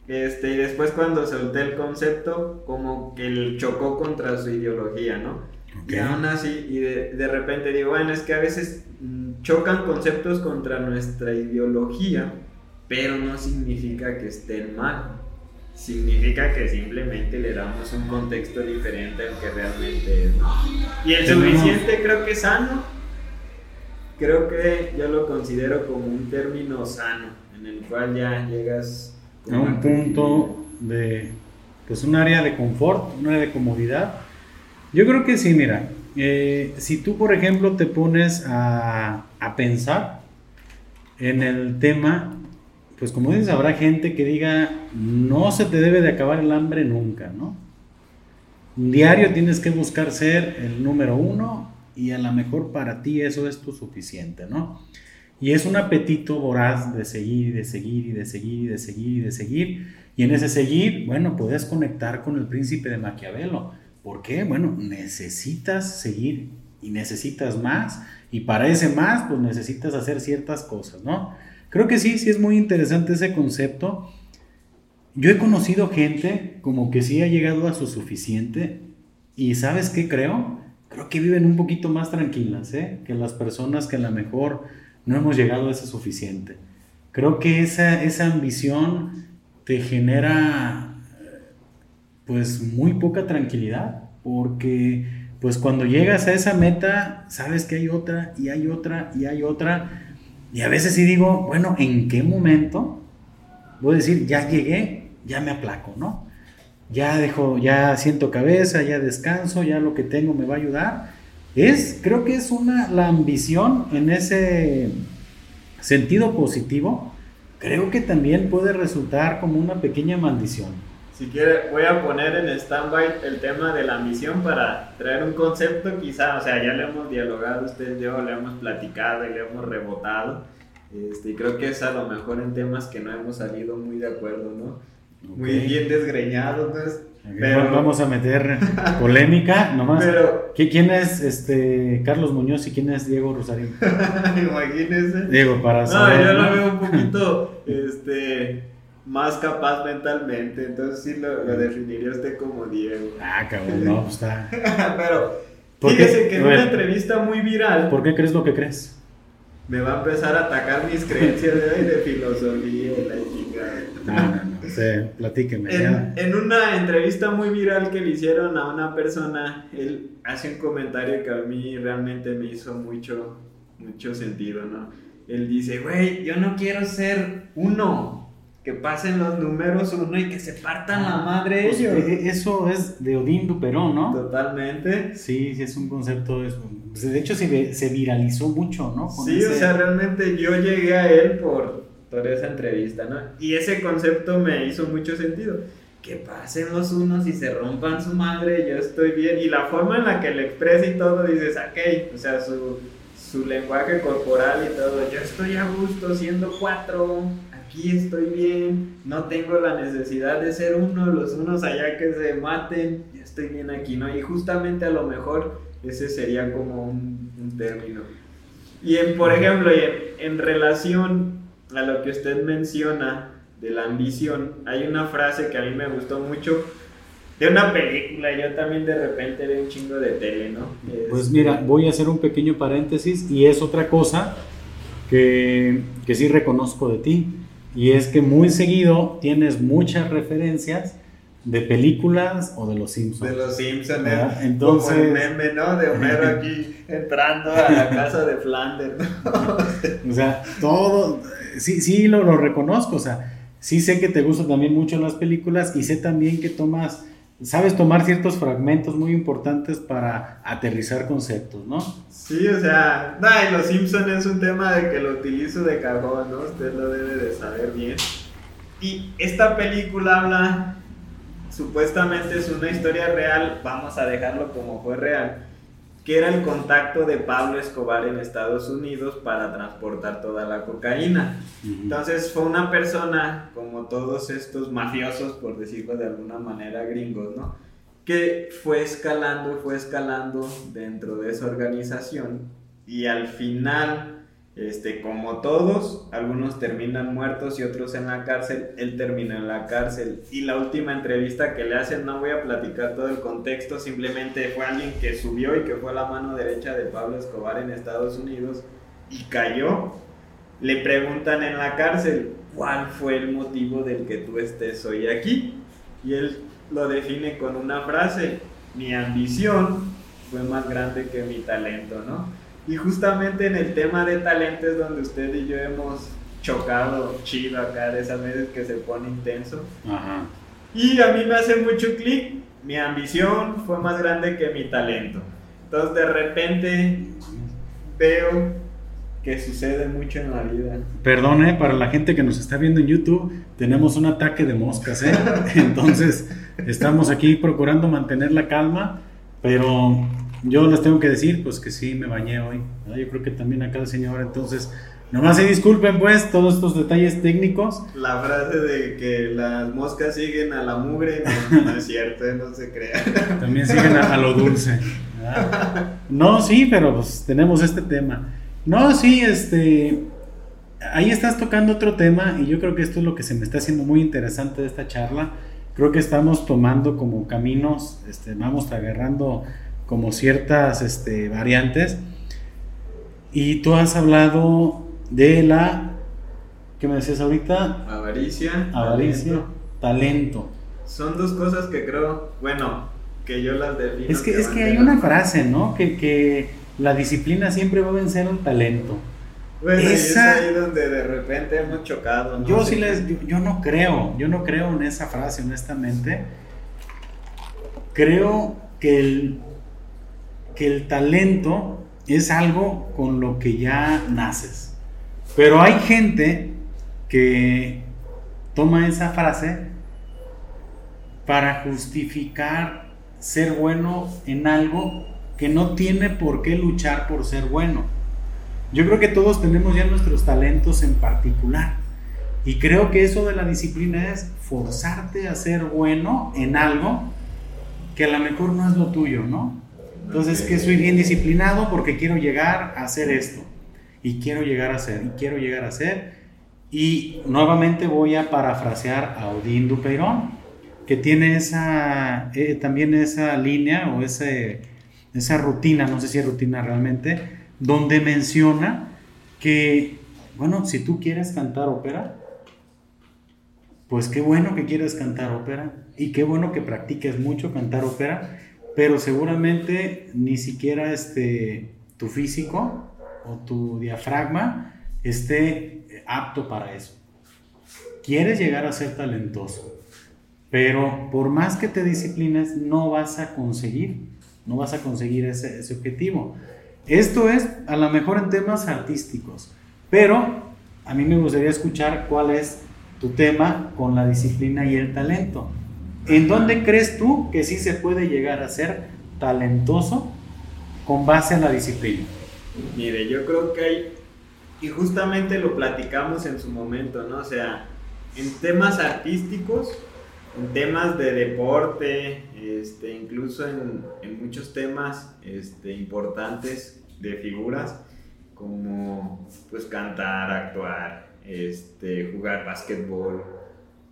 este, y después cuando solté el concepto, como que él chocó contra su ideología, ¿no? Y aún así, y de, de, repente digo, bueno, es que a veces mm, chocan conceptos contra nuestra ideología, pero no significa que estén mal. Significa que simplemente le damos un contexto diferente al que realmente es. Y el suficiente creo que es sano. Creo que yo lo considero como un término sano, en el cual ya llegas a un punto de, pues un área de confort, un área de comodidad yo creo que sí, mira, eh, si tú, por ejemplo, te pones a, pensar en el tema, pues como dices, habrá gente que diga, no se te debe de acabar el hambre nunca, ¿no? Diario tienes que buscar ser el número uno y a lo mejor para ti eso es tu suficiente, ¿no? Y es un apetito voraz de seguir y de seguir y de seguir y de seguir y de seguir. Y en ese seguir, bueno, puedes conectar con el príncipe de Maquiavelo ¿Por qué? Bueno, necesitas seguir y necesitas más y para ese más pues necesitas hacer ciertas cosas, ¿no? Creo que sí, sí es muy interesante ese concepto. Yo he conocido gente como que sí ha llegado a su suficiente y ¿sabes qué creo? Creo que viven un poquito más tranquilas, ¿eh? Que las personas que a lo mejor no hemos llegado a ese suficiente. Creo que esa, esa ambición te genera pues muy poca tranquilidad, porque pues cuando llegas a esa meta, sabes que hay otra y hay otra y hay otra, y a veces sí digo, bueno, ¿en qué momento? Voy a decir, ya llegué, ya me aplaco, ¿no? Ya dejo, ya siento cabeza, ya descanso, ya lo que tengo me va a ayudar. Es, creo que es una, la ambición en ese sentido positivo, creo que también puede resultar como una pequeña maldición. Si quiere, voy a poner en stand-by el tema de la misión para traer un concepto, quizá, o sea, ya le hemos dialogado usted y yo, le hemos platicado y le hemos rebotado. Este, y creo que es a lo mejor en temas que no hemos salido muy de acuerdo, ¿no? Muy bien desgreñados, Pero, vamos a meter polémica, nomás. Pero, ¿Quién es este Carlos Muñoz y quién es Diego Rosario? Imagínese. Diego, para saber. No, yo lo veo un poquito, este más capaz mentalmente. Entonces sí lo, definiría usted como Diego. Ah, cabrón, no, pues está. Pero fíjese que en una entrevista muy viral. ¿Por qué crees lo que crees? Me va a empezar a atacar mis creencias de, de filosofía y la chingada. No, no, no, sé, platíqueme. En, en, una entrevista muy viral que le hicieron a una persona, él hace un comentario que a mí realmente me hizo mucho, mucho sentido, ¿no? Él dice, güey, yo no quiero ser uno, que pasen los números uno y que se partan la madre pues, ellos. Eh, eso es de Odín Duperón, ¿no? Totalmente. Sí, sí, es un concepto. Pues, de hecho, se, se viralizó mucho, ¿no? sí, o sea, realmente yo llegué a él por, por esa entrevista, ¿no? Y ese concepto me hizo mucho sentido. Que pasen los unos y se rompan su madre, yo estoy bien. Y la forma en la que le expresa y todo, dices, ok, o sea, su, su lenguaje corporal y todo, yo estoy a gusto siendo cuatro aquí estoy bien, no tengo la necesidad de ser uno, los unos allá que se maten, ya estoy bien aquí, ¿no? Y justamente a lo mejor ese sería como un, término. Y en, por ejemplo, en, en relación a lo que usted menciona de la ambición, hay una frase que a mí me gustó mucho de una película, yo también de repente veo un chingo de tele, ¿no? Pues mira, voy a hacer un pequeño paréntesis y es otra cosa que, que sí reconozco de ti. Y es que muy seguido tienes muchas referencias de películas o de los Simpsons. De los Simpsons, ¿eh? Entonces, como el meme, ¿no? De Homero aquí entrando a la casa de Flanders. o sea, todo, sí, sí lo, lo reconozco, o sea, sí sé que te gustan también mucho las películas y sé también que tomas sabes tomar ciertos fragmentos muy importantes para aterrizar conceptos, ¿no? Sí, o sea, nah, los Simpson es un tema de que lo utilizo de cajón, ¿no? Usted lo debe de saber bien. Y esta película habla, supuestamente es una historia real, vamos a dejarlo como fue real, que era el contacto de Pablo Escobar en Estados Unidos para transportar toda la cocaína. Entonces fue una persona, como todos estos mafiosos, por decirlo de alguna manera, gringos, ¿no? Que fue escalando, fue escalando dentro de esa organización y al final este, como todos, algunos terminan muertos y otros en la cárcel, él termina en la cárcel. Y la última entrevista que le hacen, no voy a platicar todo el contexto, simplemente fue alguien que subió y que fue la mano derecha de Pablo Escobar en Estados Unidos y cayó. Le preguntan en la cárcel, ¿cuál fue el motivo del que tú estés hoy aquí? Y él lo define con una frase, mi ambición fue más grande que mi talento, ¿no? Y justamente en el tema de talentos donde usted y yo hemos chocado chido acá de esas veces que se pone intenso. Ajá. Y a mí me hace mucho clic, mi ambición fue más grande que mi talento. Entonces de repente veo que sucede mucho en la vida. Perdone, para la gente que nos está viendo en YouTube, tenemos un ataque de moscas, ¿eh? Entonces, estamos aquí procurando mantener la calma, pero yo les tengo que decir, pues que sí, me bañé hoy. Yo creo que también acá el señor, entonces, nomás se disculpen pues todos estos detalles técnicos. La frase de que las moscas siguen a la mugre, no, es cierto, no se crea. También siguen a, lo dulce. No, sí, pero pues tenemos este tema. No, sí, este, ahí estás tocando otro tema y yo creo que esto es lo que se me está haciendo muy interesante de esta charla. Creo que estamos tomando como caminos, este, vamos agarrando como ciertas este, variantes. Y tú has hablado de la, ¿qué me decías ahorita? Avaricia. Avaricia, talento. Son dos cosas que creo, bueno, que yo las defino. Es que, es que hay una frase, ¿no? Que, que la disciplina siempre va a vencer al talento. Bueno, Esa, es ahí donde de repente hemos chocado. Yo sí les, yo, yo, no creo, yo no creo en esa frase, honestamente. Creo que el que el talento es algo con lo que ya naces. Pero hay gente que toma esa frase para justificar ser bueno en algo que no tiene por qué luchar por ser bueno. Yo creo que todos tenemos ya nuestros talentos en particular. Y creo que eso de la disciplina es forzarte a ser bueno en algo que a lo mejor no es lo tuyo, ¿no? Entonces, que soy bien disciplinado porque quiero llegar a hacer esto. Y quiero llegar a hacer, y quiero llegar a hacer. Y nuevamente voy a parafrasear a Odín Dupeirón, que tiene esa, eh, también esa línea o ese, esa rutina, no sé si es rutina realmente, donde menciona que, bueno, si tú quieres cantar ópera, pues qué bueno que quieres cantar ópera y qué bueno que practiques mucho cantar ópera pero seguramente ni siquiera este, tu físico o tu diafragma esté apto para eso. Quieres llegar a ser talentoso, pero por más que te disciplines, no vas a conseguir, no vas a conseguir ese, ese objetivo. Esto es a lo mejor en temas artísticos, pero a mí me gustaría escuchar cuál es tu tema con la disciplina y el talento. ¿En dónde crees tú que sí se puede llegar a ser talentoso con base en la disciplina? Mire, yo creo que hay, y justamente lo platicamos en su momento, ¿no? O sea, en temas artísticos, en temas de deporte, este, incluso en, en muchos temas este, importantes de figuras, como pues cantar, actuar, este, jugar básquetbol,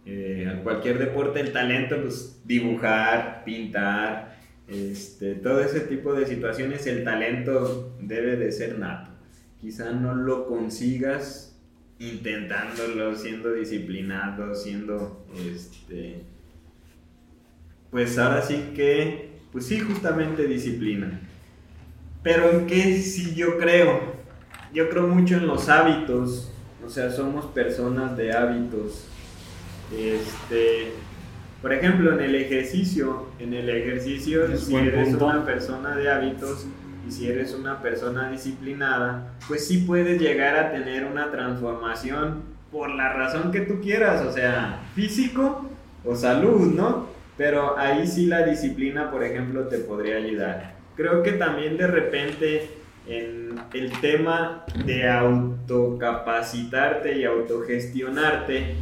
eh, cualquier deporte, el talento, pues dibujar, pintar, este, todo ese tipo de situaciones, el talento debe de ser nato. Quizá no lo consigas intentándolo, siendo disciplinado, siendo, este, pues ahora sí que, pues sí, justamente disciplina. Pero en qué sí yo creo, yo creo mucho en los hábitos, o sea, somos personas de hábitos este, Por ejemplo, en el ejercicio, en el ejercicio, si eres una persona de hábitos y si eres una persona disciplinada, pues sí puedes llegar a tener una transformación por la razón que tú quieras, o sea, físico o salud, ¿no? Pero ahí sí la disciplina, por ejemplo, te podría ayudar. Creo que también de repente en el tema de autocapacitarte y autogestionarte,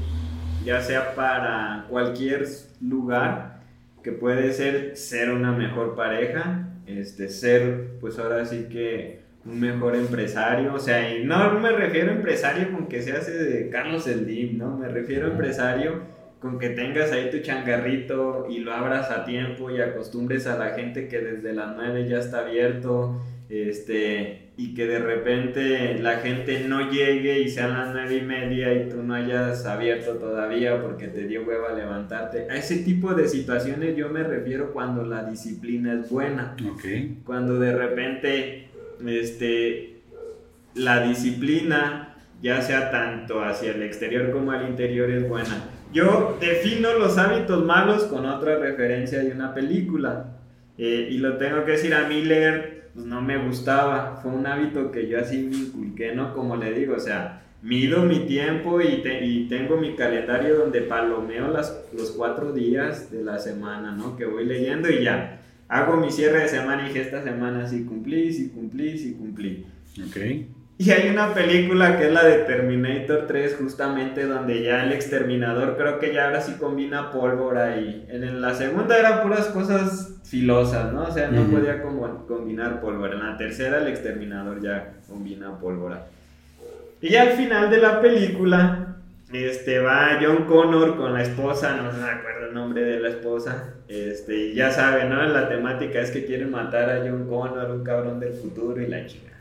ya sea para cualquier lugar, que puede ser ser una mejor pareja, este, ser, pues ahora sí que un mejor empresario, o sea, y no me refiero a empresario con que se hace de Carlos Slim, ¿no? Me refiero a empresario con que tengas ahí tu changarrito y lo abras a tiempo y acostumbres a la gente que desde las 9 ya está abierto, este, y que de repente la gente no llegue y sean las nueve y media y tú no hayas abierto todavía porque te dio hueva levantarte. A ese tipo de situaciones yo me refiero cuando la disciplina es buena. Cuando de repente este, la disciplina, ya sea tanto hacia el exterior como al interior, es buena. Yo defino los hábitos malos con otra referencia de una película. Eh, y lo tengo que decir, a mí leer pues no me gustaba. Fue un hábito que yo así me inculqué, ¿no? Como le digo, o sea, mido mi tiempo y, y tengo mi calendario donde palomeo las, los cuatro días de la semana, ¿no? Que voy leyendo y ya. Hago mi cierre de semana y dije, esta semana sí cumplí, sí cumplí, sí cumplí. Ok. Y hay una película que es la de Terminator 3, justamente donde ya el exterminador creo que ya ahora sí combina pólvora y en la segunda eran puras cosas filosas, ¿no? O sea, no podía combinar pólvora. En la tercera el exterminador ya combina pólvora. Y ya al final de la película, este, va John Connor con la esposa, no me acuerdo el nombre de la esposa, este, y ya saben, ¿no? La temática es que quieren matar a John Connor, un cabrón del futuro y la chica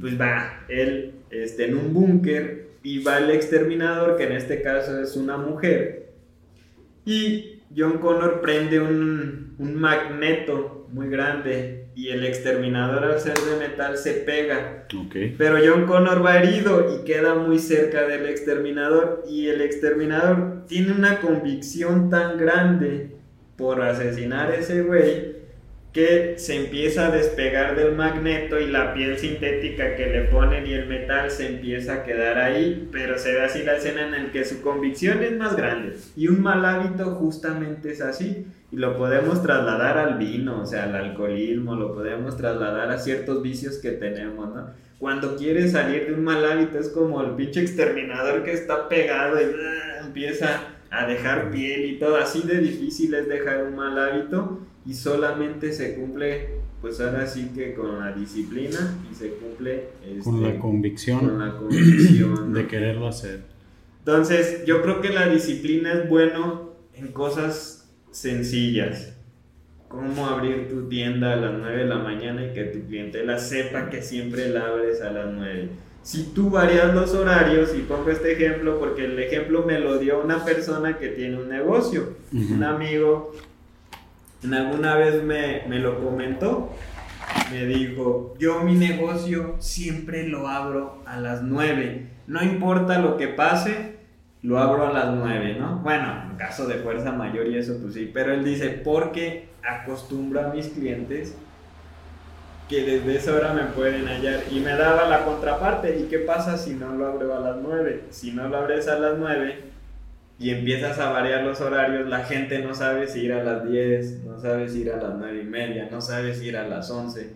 pues va él este, en un búnker y va el exterminador, que en este caso es una mujer, y John Connor prende un, un magneto muy grande y el exterminador al ser de metal se pega. Pero John Connor va herido y queda muy cerca del exterminador y el exterminador tiene una convicción tan grande por asesinar a ese güey que se empieza a despegar del magneto y la piel sintética que le ponen y el metal se empieza a quedar ahí, pero se ve así la escena en la que su convicción es más grande. Y un mal hábito justamente es así y lo podemos trasladar al vino, o sea, al alcoholismo, lo podemos trasladar a ciertos vicios que tenemos, ¿no? Cuando quieres salir de un mal hábito es como el pinche exterminador que está pegado y ah, empieza a dejar piel y todo, así de difícil es dejar un mal hábito y solamente se cumple, pues ahora sí que con la disciplina y se cumple con la este, convicción, con la convicción de quererlo hacer. Entonces, yo creo que la disciplina es bueno en cosas sencillas. Cómo abrir tu tienda a las 9 de la mañana y que tu clientela sepa que siempre la abres a las 9. Si tú varías los horarios, y pongo este ejemplo porque el ejemplo me lo dio una persona que tiene un negocio, un amigo en alguna vez me, lo comentó, me dijo, yo mi negocio siempre lo abro a las 9, no importa lo que pase, lo abro a las 9, ¿no? Bueno, en caso de fuerza mayor y eso, pues sí, pero él dice, porque acostumbro a mis clientes que desde esa hora me pueden hallar. Y me daba la contraparte, ¿y qué pasa si no lo abro a las 9? Si no lo abres a las 9, y empiezas a variar los horarios, la gente no sabe si ir a las 10, no sabe si ir a las 9 y media, no sabe si ir a las 11.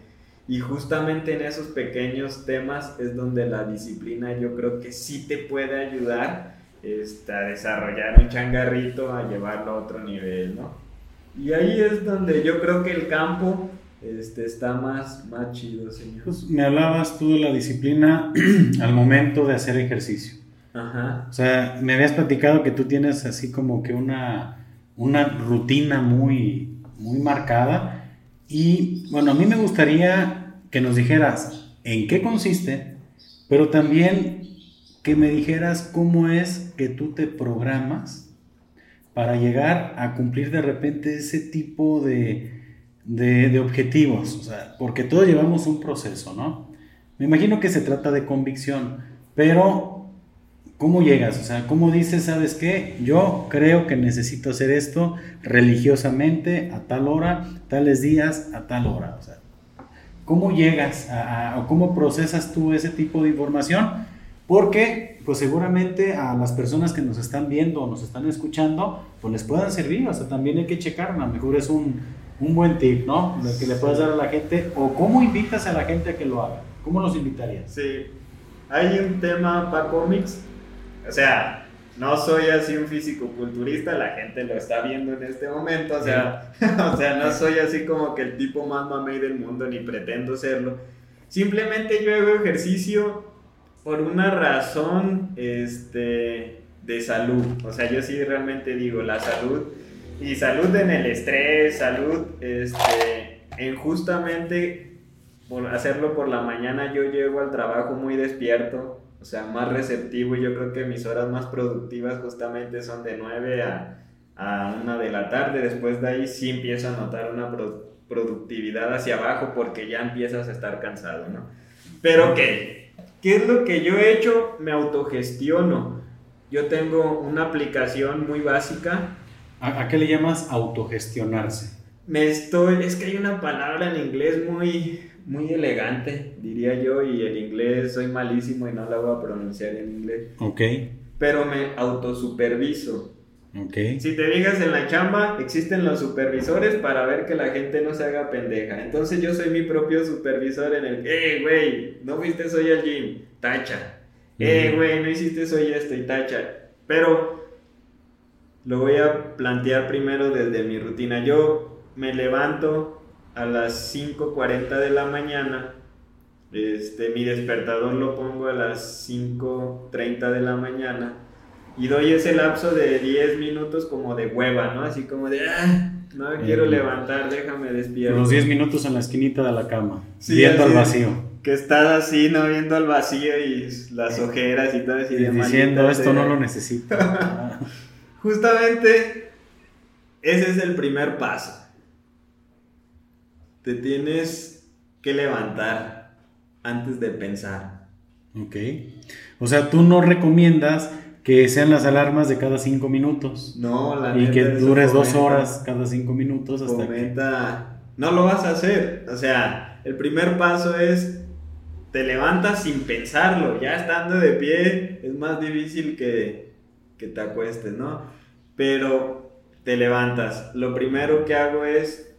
Y justamente en esos pequeños temas es donde la disciplina yo creo que sí te puede ayudar este, a desarrollar un changarrito, a llevarlo a otro nivel, ¿no? Y ahí es donde yo creo que el campo este, está más, más chido, señor. Pues me hablabas tú de la disciplina al momento de hacer ejercicio. O sea, me habías platicado que tú tienes así como que una, una rutina muy, muy marcada. Y bueno, a mí me gustaría que nos dijeras en qué consiste, pero también que me dijeras cómo es que tú te programas para llegar a cumplir de repente ese tipo de, de, de objetivos. O sea, porque todos llevamos un proceso, ¿no? Me imagino que se trata de convicción, pero ¿Cómo llegas? O sea, ¿cómo dices, sabes qué? Yo creo que necesito hacer esto religiosamente a tal hora, tales días, a tal hora. O sea, ¿cómo llegas a, o cómo procesas tú ese tipo de información? Porque, pues seguramente a las personas que nos están viendo o nos están escuchando, pues les puedan servir. O sea, también hay que checar, a lo mejor es un, un buen tip, ¿no? Lo que le puedes dar a la gente. O cómo invitas a la gente a que lo haga. ¿Cómo los invitarías? Sí. Hay un tema para cómics o sea, no soy así un físico-culturista, la gente lo está viendo en este momento, o sea, o sea, no soy así como que el tipo más mamey del mundo, ni pretendo serlo. Simplemente yo hago ejercicio por una razón este, de salud. O sea, yo sí realmente digo, la salud, y salud en el estrés, salud este, en justamente por hacerlo por la mañana, yo llego al trabajo muy despierto o sea, más receptivo y yo creo que mis horas más productivas justamente son de 9 a, a 1 de la tarde, después de ahí sí empiezo a notar una productividad hacia abajo porque ya empiezas a estar cansado, ¿no? Pero ¿qué? ¿Qué es lo que yo he hecho? Me autogestiono. Yo tengo una aplicación muy básica. ¿A, qué le llamas autogestionarse? Me estoy, es que hay una palabra en inglés muy, muy elegante, diría yo, y el inglés soy malísimo y no la voy a pronunciar en inglés. Ok. Pero me autosuperviso. Ok. Si te digas en la chamba, existen los supervisores para ver que la gente no se haga pendeja. Entonces yo soy mi propio supervisor en el, eh, güey, no fuiste hoy al gym, tacha. Eh, güey, no hiciste hoy esto y tacha. Pero lo voy a plantear primero desde mi rutina. Yo me levanto, a las 5.40 de la mañana. Este, mi despertador lo pongo a las 5.30 de la mañana y doy ese lapso de 10 minutos como de hueva, ¿no? Así como de, ah, no me quiero levantar, déjame despierto. Los 10 minutos en la esquinita de la cama, viendo al vacío. Que estás así, ¿no? Viendo al vacío y las ojeras y todo así. Y diciendo, esto no lo necesito. Justamente, ese es el primer paso te tienes que levantar antes de pensar. Ok. O sea, tú no recomiendas que sean las alarmas de cada cinco minutos. No, la Y que dures dos horas cada cinco minutos hasta comenta, No lo vas a hacer. O sea, el primer paso es te levantas sin pensarlo. Ya estando de pie es más difícil que, que te acuestes, ¿no? Pero te levantas. Lo primero que hago es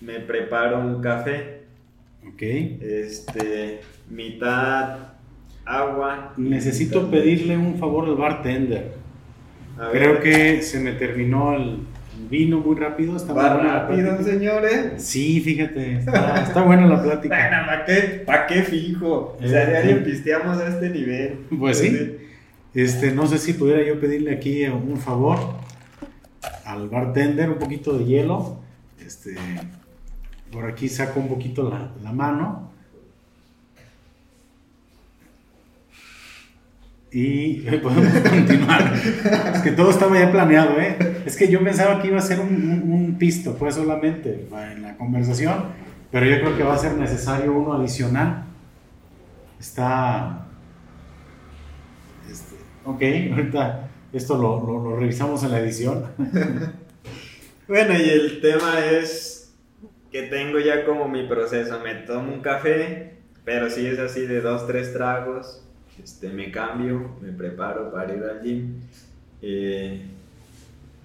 me preparo un café. Ok. Este, mitad agua. Necesito pedirle un favor al bartender. Creo que se me terminó el vino muy rápido. Está ¿Va rápido, señores? Sí, fíjate, está, buena la plática. bueno, ¿para qué, pa qué fijo? O sea, diario eh, pisteamos a este nivel. Pues sí. Este, no sé si pudiera yo pedirle aquí un favor al bartender, un poquito de hielo. Este, por aquí saco un poquito la, mano. Y podemos continuar. es que todo estaba ya planeado, ¿eh? Es que yo pensaba que iba a ser un, pisto, fue solamente en la conversación, pero yo creo que va a ser necesario uno adicional. Está. Este, ok, ahorita esto lo revisamos en la edición. bueno, y el tema es que tengo ya como mi proceso. Me tomo un café, pero si es así de dos, tres tragos, este, me cambio, me preparo para ir al gym eh,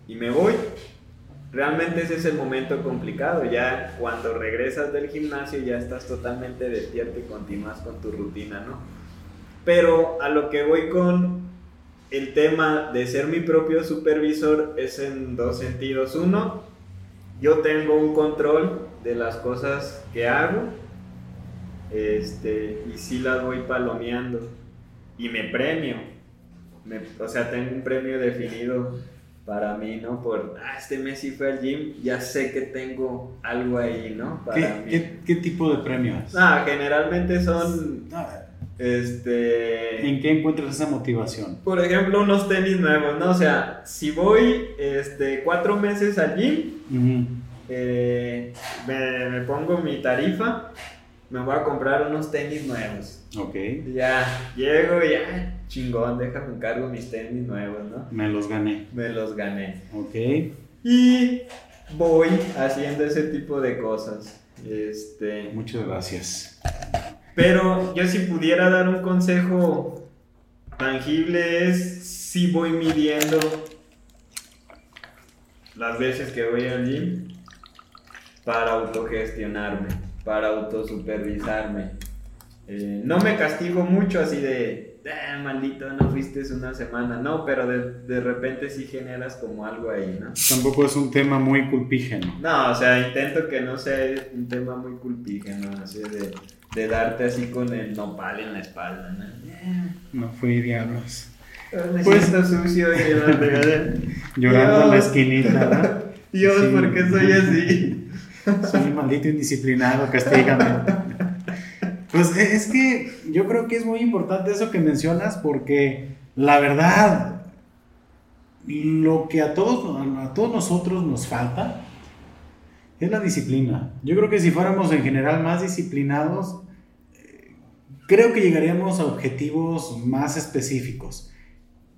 y me voy. Realmente ese es el momento complicado. Ya cuando regresas del gimnasio ya estás totalmente despierto y continúas con tu rutina, ¿no? Pero a lo que voy con el tema de ser mi propio supervisor es en dos sentidos. Uno, yo tengo un control de las cosas que hago este, y sí las voy palomeando y me premio. o sea, tengo un premio definido para mí, ¿no? Por, ah, este mes sí fue al gym, ya sé que tengo algo ahí, ¿no? Para ¿Qué, ¿Qué, tipo de premios? Ah, generalmente son... este... ¿En qué encuentras esa motivación? Por ejemplo, unos tenis nuevos, ¿no? O sea, si voy este, cuatro meses al gym, eh, me, pongo mi tarifa, me voy a comprar unos tenis nuevos. Ok. Ya, llego y ya, chingón, déjame encargo mis tenis nuevos, ¿no? Me los gané. Me los gané. Ok. Y voy haciendo ese tipo de cosas. Este, Muchas gracias. pero yo si pudiera dar un consejo tangible es si voy midiendo las veces que voy al gym para autogestionarme, para autosupervisarme. Eh, no me castigo mucho así de, "Ah, maldito, no fuiste una semana, no, pero de, de repente sí generas como algo ahí, ¿no? Tampoco es un tema muy culpígeno. No, o sea, intento que no sea un tema muy culpígeno, así de, de darte así con el nopal en la espalda, ¿no? No fui diablos. Me Pues- siento sucio y. Llorando en la esquinita. Dios, Sí. ¿por qué soy así? Soy maldito indisciplinado, castígame. Pues e- es que yo creo que es muy importante eso que mencionas porque la verdad, lo que a todos, a todos nosotros nos falta es la disciplina. Yo creo que si fuéramos en general más disciplinados, creo que llegaríamos a objetivos más específicos.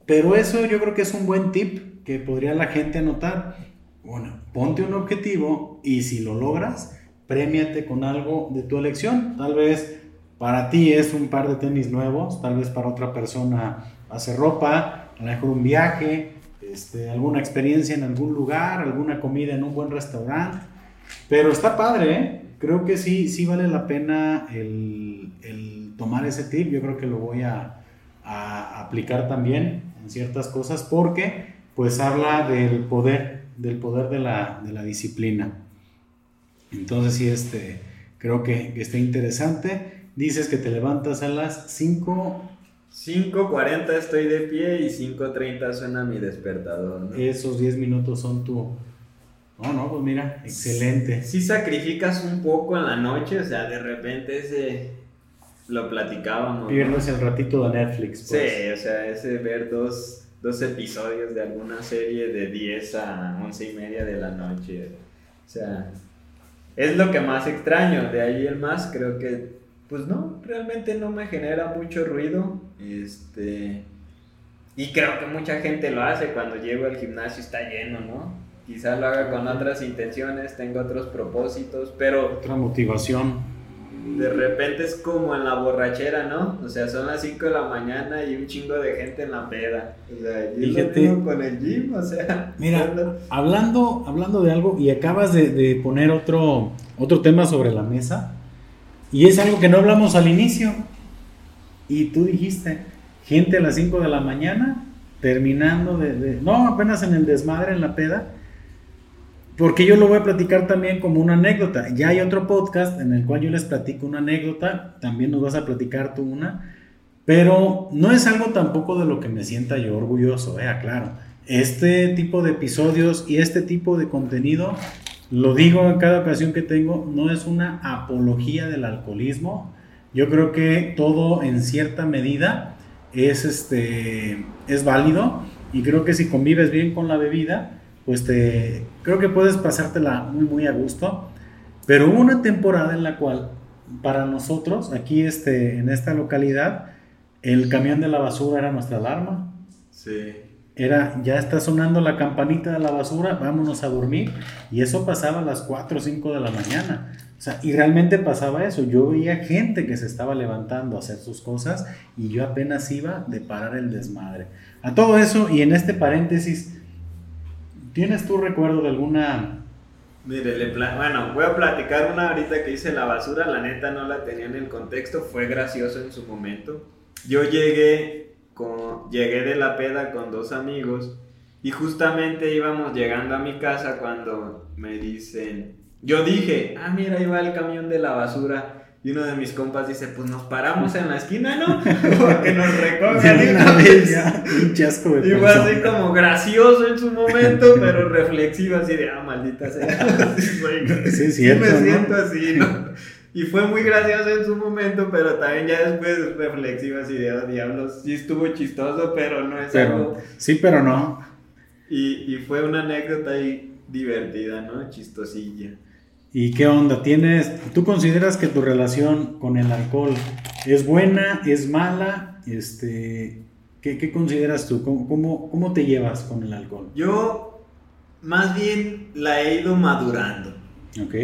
Pero eso yo creo que es un buen tip que podría la gente anotar. Bueno, ponte un objetivo y si lo logras, premiate con algo de tu elección. Tal vez para ti es un par de tenis nuevos, tal vez para otra persona hacer ropa, a lo mejor un viaje, este, alguna experiencia en algún lugar, alguna comida en un buen restaurante. Pero está padre, ¿eh? Creo que sí, sí vale la pena el, el tomar ese tip. Yo creo que lo voy a, a aplicar también en ciertas cosas porque pues habla del poder, del poder de la, de la disciplina. Entonces sí, este, creo que, está interesante. Dices que te levantas a las 5, 5.40 estoy de pie y 5.30 suena mi despertador, ¿no? esos 10 minutos son tu... No, no, pues mira, excelente. Si sacrificas un poco en la noche, o sea, de repente ese lo platicábamos. ¿no? Pierdes el ratito de Netflix. Sí, Pues. o sea, ese ver dos, dos episodios de alguna serie de 10 a 11 y media de la noche. O sea, es lo que más extraño. De ahí el más, creo que, pues no, realmente no me genera mucho ruido. Este. Y creo que mucha gente lo hace cuando llego al gimnasio está lleno, ¿no? Quizá lo haga con otras intenciones, tengo otros propósitos, pero Otra motivación. De repente es como en la borrachera, ¿no? O sea, son las 5 de la mañana y un chingo de gente en la peda. O sea, y Fíjate. con el gym, o sea. Mira, ando- hablando, hablando de algo y acabas de, de poner otro, otro tema sobre la mesa y es algo que no hablamos al inicio y tú dijiste, gente a las 5 de la mañana terminando de, de- no, apenas en el desmadre, en la peda, porque yo lo voy a platicar también como una anécdota. Ya hay otro podcast en el cual yo les platico una anécdota, también nos vas a platicar tú una, pero no es algo tampoco de lo que me sienta yo orgulloso, eh, aclaro. Este tipo de episodios y este tipo de contenido, lo digo en cada ocasión que tengo, no es una apología del alcoholismo. Yo creo que todo en cierta medida es, este, es válido y creo que si convives bien con la bebida, pues te, creo que puedes pasártela muy, muy a gusto. Pero hubo una temporada en la cual, para nosotros, aquí este, en esta localidad, el camión de la basura era nuestra alarma. Sí. Era, ya está sonando la campanita de la basura, vámonos a dormir. Y eso pasaba a las 4 o 5 de la mañana. O sea, y realmente pasaba eso. Yo veía gente que se estaba levantando a hacer sus cosas y yo apenas iba de parar el desmadre. A todo eso, y en este paréntesis, ¿tienes tu recuerdo de alguna... Mire, bueno, voy a platicar una ahorita que hice la basura, la neta no la tenía en el contexto, fue gracioso en su momento. Yo llegué, con, llegué de la peda con dos amigos y justamente íbamos llegando a mi casa cuando me dicen, yo dije, ah, mira, ahí va el camión de la basura. Y uno de mis compas dice, pues nos paramos en la esquina, ¿no? Porque nos recojan de una vez. ya, un chasco de Y fue así como gracioso en su momento, pero reflexivo, así de, ah, maldita sea. Sí, es cierto, me ¿no? siento así, ¿no? Y fue muy gracioso en su momento, pero también ya después reflexivo, así de, oh, diablos, sí estuvo chistoso, pero no es Pero, algo. sí, pero no. Y, y fue una anécdota ahí divertida, ¿no? Chistosilla. ¿Y qué onda? ¿Tienes, tú consideras que tu relación con el alcohol es buena, es mala? Este, ¿qué, qué consideras tú? ¿Cómo, cómo, cómo te llevas con el alcohol? Yo más bien la he ido madurando. Ok.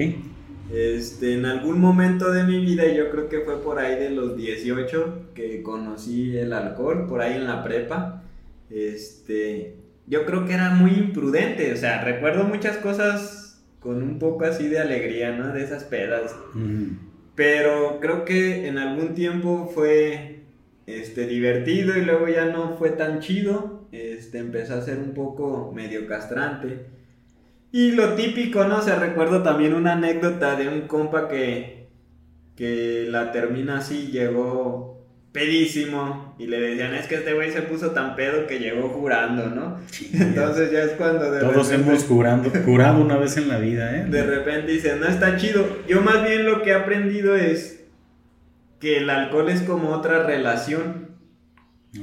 Este, en algún momento de mi vida, yo creo que fue por ahí de los 18 que conocí el alcohol, por ahí en la prepa. Este, yo creo que era muy imprudente, o sea, recuerdo muchas cosas con un poco así de alegría, ¿no? De esas pedas. Pero creo que en algún tiempo fue este, divertido y luego ya no fue tan chido. Este, empezó a ser un poco medio castrante. Y lo típico, ¿no? O sea, recuerdo también una anécdota de un compa que, que la termina así, llegó pedísimo y le decían es que este güey se puso tan pedo que llegó jurando, ¿no? Entonces ya es cuando de Todos hemos jurando, jurado una vez en la vida, ¿eh? De repente dice, no está chido. Yo más bien lo que he aprendido es que el alcohol es como otra relación.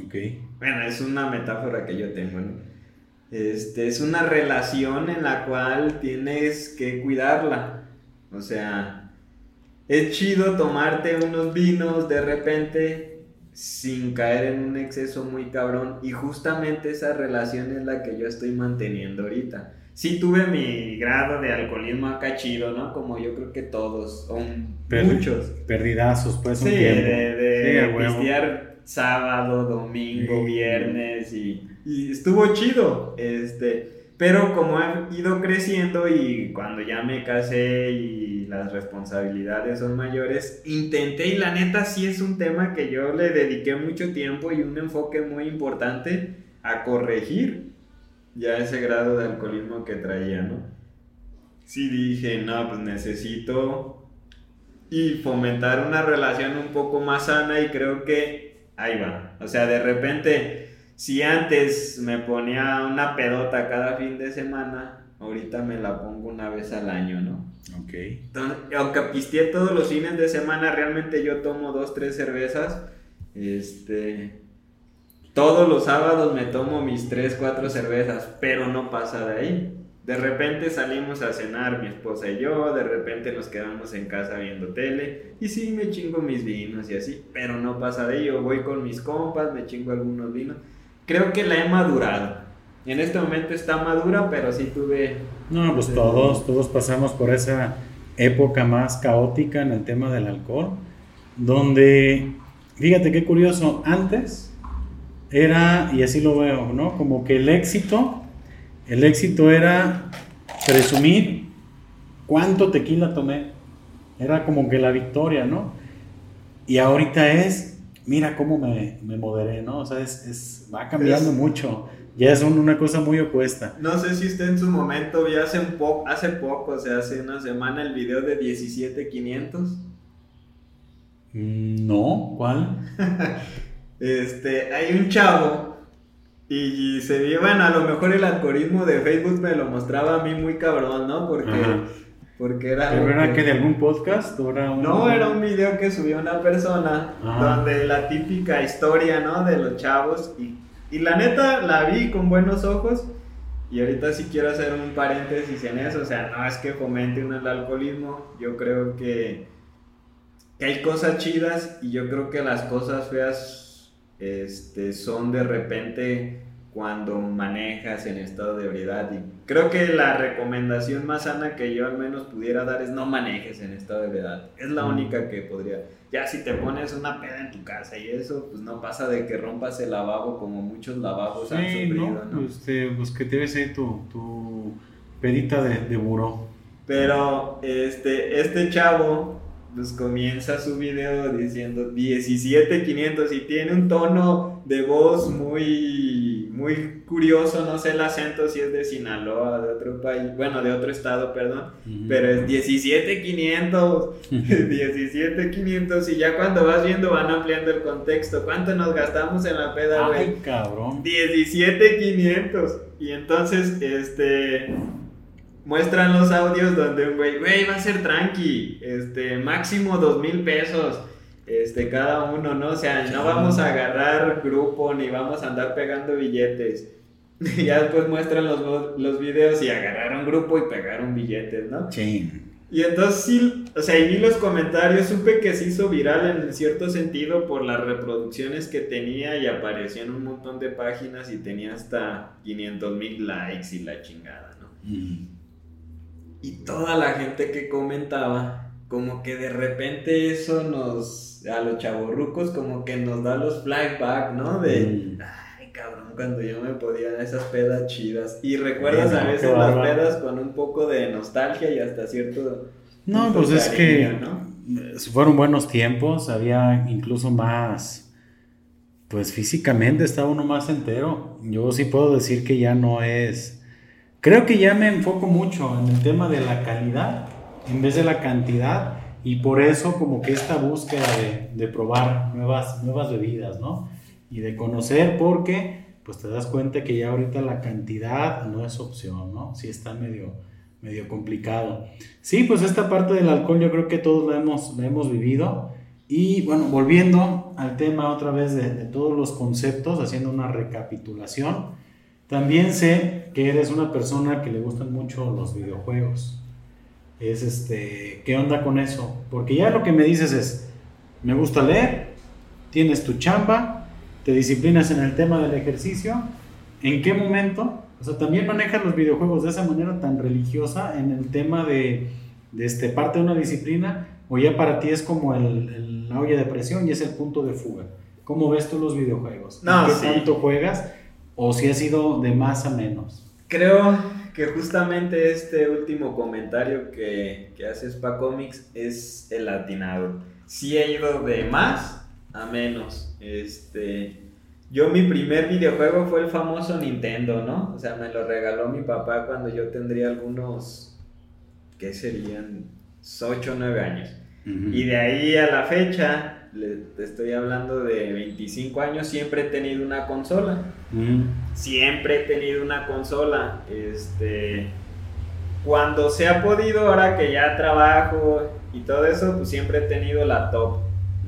Ok. Bueno, es una metáfora que yo tengo, ¿no? Este, es una relación en la cual tienes que cuidarla. O sea, es chido tomarte unos vinos de repente sin caer en un exceso muy cabrón. Y justamente esa relación es la que yo estoy manteniendo ahorita. Sí tuve mi grado de alcoholismo acá chido, ¿no? Como yo creo que todos, o muchos. Perdidazos, pues. Sí, de, de sábado, domingo, viernes y, y estuvo chido. Este, pero como he ido creciendo y cuando ya me casé y las responsabilidades son mayores, intenté y la neta sí es un tema que yo le dediqué mucho tiempo y un enfoque muy importante a corregir ya ese grado de alcoholismo que traía, ¿no? Sí dije, no, pues necesito y fomentar una relación un poco más sana y creo que ahí va. O sea, de repente si antes me ponía una pedota cada fin de semana, ahorita me la pongo una vez al año, ¿no? Ok. Entonces, aunque pisteé todos los fines de semana, realmente yo tomo dos, tres cervezas. Este. Todos los sábados me tomo mis tres, cuatro cervezas, pero no pasa de ahí. De repente salimos a cenar mi esposa y yo, de repente nos quedamos en casa viendo tele y sí me chingo mis vinos y así, pero no pasa de ello. Voy con mis compas, me chingo algunos vinos creo que la he madurado. En este momento está madura, pero sí tuve... No, pues todos, todos pasamos por esa época más caótica en el tema del alcohol, donde, fíjate qué curioso, antes era, y así lo veo, ¿no? Como que el éxito, el éxito era presumir cuánto tequila tomé, era como que la victoria, ¿no? Y ahorita es mira cómo me, me moderé, ¿no? O sea, es, va cambiando mucho. Ya es una cosa muy opuesta. No sé si usted en su momento vio hace, un hace poco, o sea, hace una semana, el video de 17500. Mm, no, ¿cuál? este, hay un chavo y, se ve, bueno, a lo mejor el algoritmo de Facebook me lo mostraba a mí muy cabrón, ¿no? Porque... Porque era... ¿Pero era que de algún podcast o era un... No, era un video que subió una persona donde la típica historia, ¿no? De los chavos y, y la neta la vi con buenos ojos y ahorita sí quiero hacer un paréntesis en eso, o sea, no es que fomente el alcoholismo, yo creo que, que hay cosas chidas y yo creo que las cosas feas este, son de repente cuando manejas en estado de ebriedad. Y creo que la recomendación más sana que yo al menos pudiera dar es no manejes en estado de ebriedad. Es la única que podría. Ya si te pones una peda en tu casa y eso, pues no pasa de que rompas el lavabo como muchos lavabos han sufrido, ¿no? Este, pues que debe ser tu, tu pedita de, de buró. Pero este, este chavo pues comienza su video diciendo 17500 y tiene un tono de voz muy muy curioso, no sé el acento si es de Sinaloa, de otro país, bueno, de otro estado, perdón, pero es 17500, 17500 y ya cuando vas viendo van ampliando el contexto, ¿cuánto nos gastamos en la peda, güey? Ay, cabrón. 17500 y entonces, este, muestran los audios donde un güey, güey, va a ser tranqui, este, máximo dos mil pesos este, cada uno, ¿no? O sea, no vamos a agarrar grupo ni vamos a andar pegando billetes. ya después muestran los, los videos y agarraron grupo y pegaron billetes, ¿no? Sí. Y entonces sí, o sea, y vi los comentarios, supe que se hizo viral en cierto sentido por las reproducciones que tenía y apareció en un montón de páginas y tenía hasta 500 mil likes y la chingada, ¿no? Y toda la gente que comentaba, como que de repente eso nos, a los chavorrucos, como que nos da los flashbacks, ¿no? De, ay, cabrón, cuando yo me podía esas pedas chidas. Y recuerdas a veces las pedas con un poco de nostalgia y hasta cierto... No, pues es que fueron buenos tiempos, había incluso más, pues físicamente estaba uno más entero. Yo sí puedo decir que ya no es Creo que ya me enfoco mucho en el tema de la calidad en vez de la cantidad y por eso como que esta búsqueda de, probar nuevas, nuevas bebidas, ¿no? Y de conocer porque pues te das cuenta que ya ahorita la cantidad no es opción, ¿no? Sí está medio, medio complicado. Sí, pues esta parte del alcohol yo creo que todos la hemos, la hemos vivido. Y bueno, volviendo al tema otra vez de, de todos los conceptos, haciendo una recapitulación. También sé que eres una persona que le gustan mucho los videojuegos. Es este, ¿qué onda con eso? Porque ya lo que me dices es, me gusta leer, tienes tu chamba, te disciplinas en el tema del ejercicio. ¿En qué momento? O sea, también manejas los videojuegos de esa manera tan religiosa en el tema de, de este, parte de una disciplina, o ya para ti es como el, la olla de presión y es el punto de fuga. ¿Cómo ves tú los videojuegos? No, ¿Qué tanto juegas? o si ha sido de más a menos. Creo que justamente este último comentario que, que haces para Comics es el atinado. Sí he ido de más a menos. Este, yo mi primer videojuego fue el famoso Nintendo, ¿no? O sea, me lo regaló mi papá cuando yo tendría algunos, ¿qué serían? 8 o 9 años. Y de ahí a la fecha, te estoy hablando de 25 años, siempre he tenido una consola. Siempre he tenido una consola. Este, cuando se ha podido, ahora que ya trabajo y todo eso, pues siempre he tenido la top.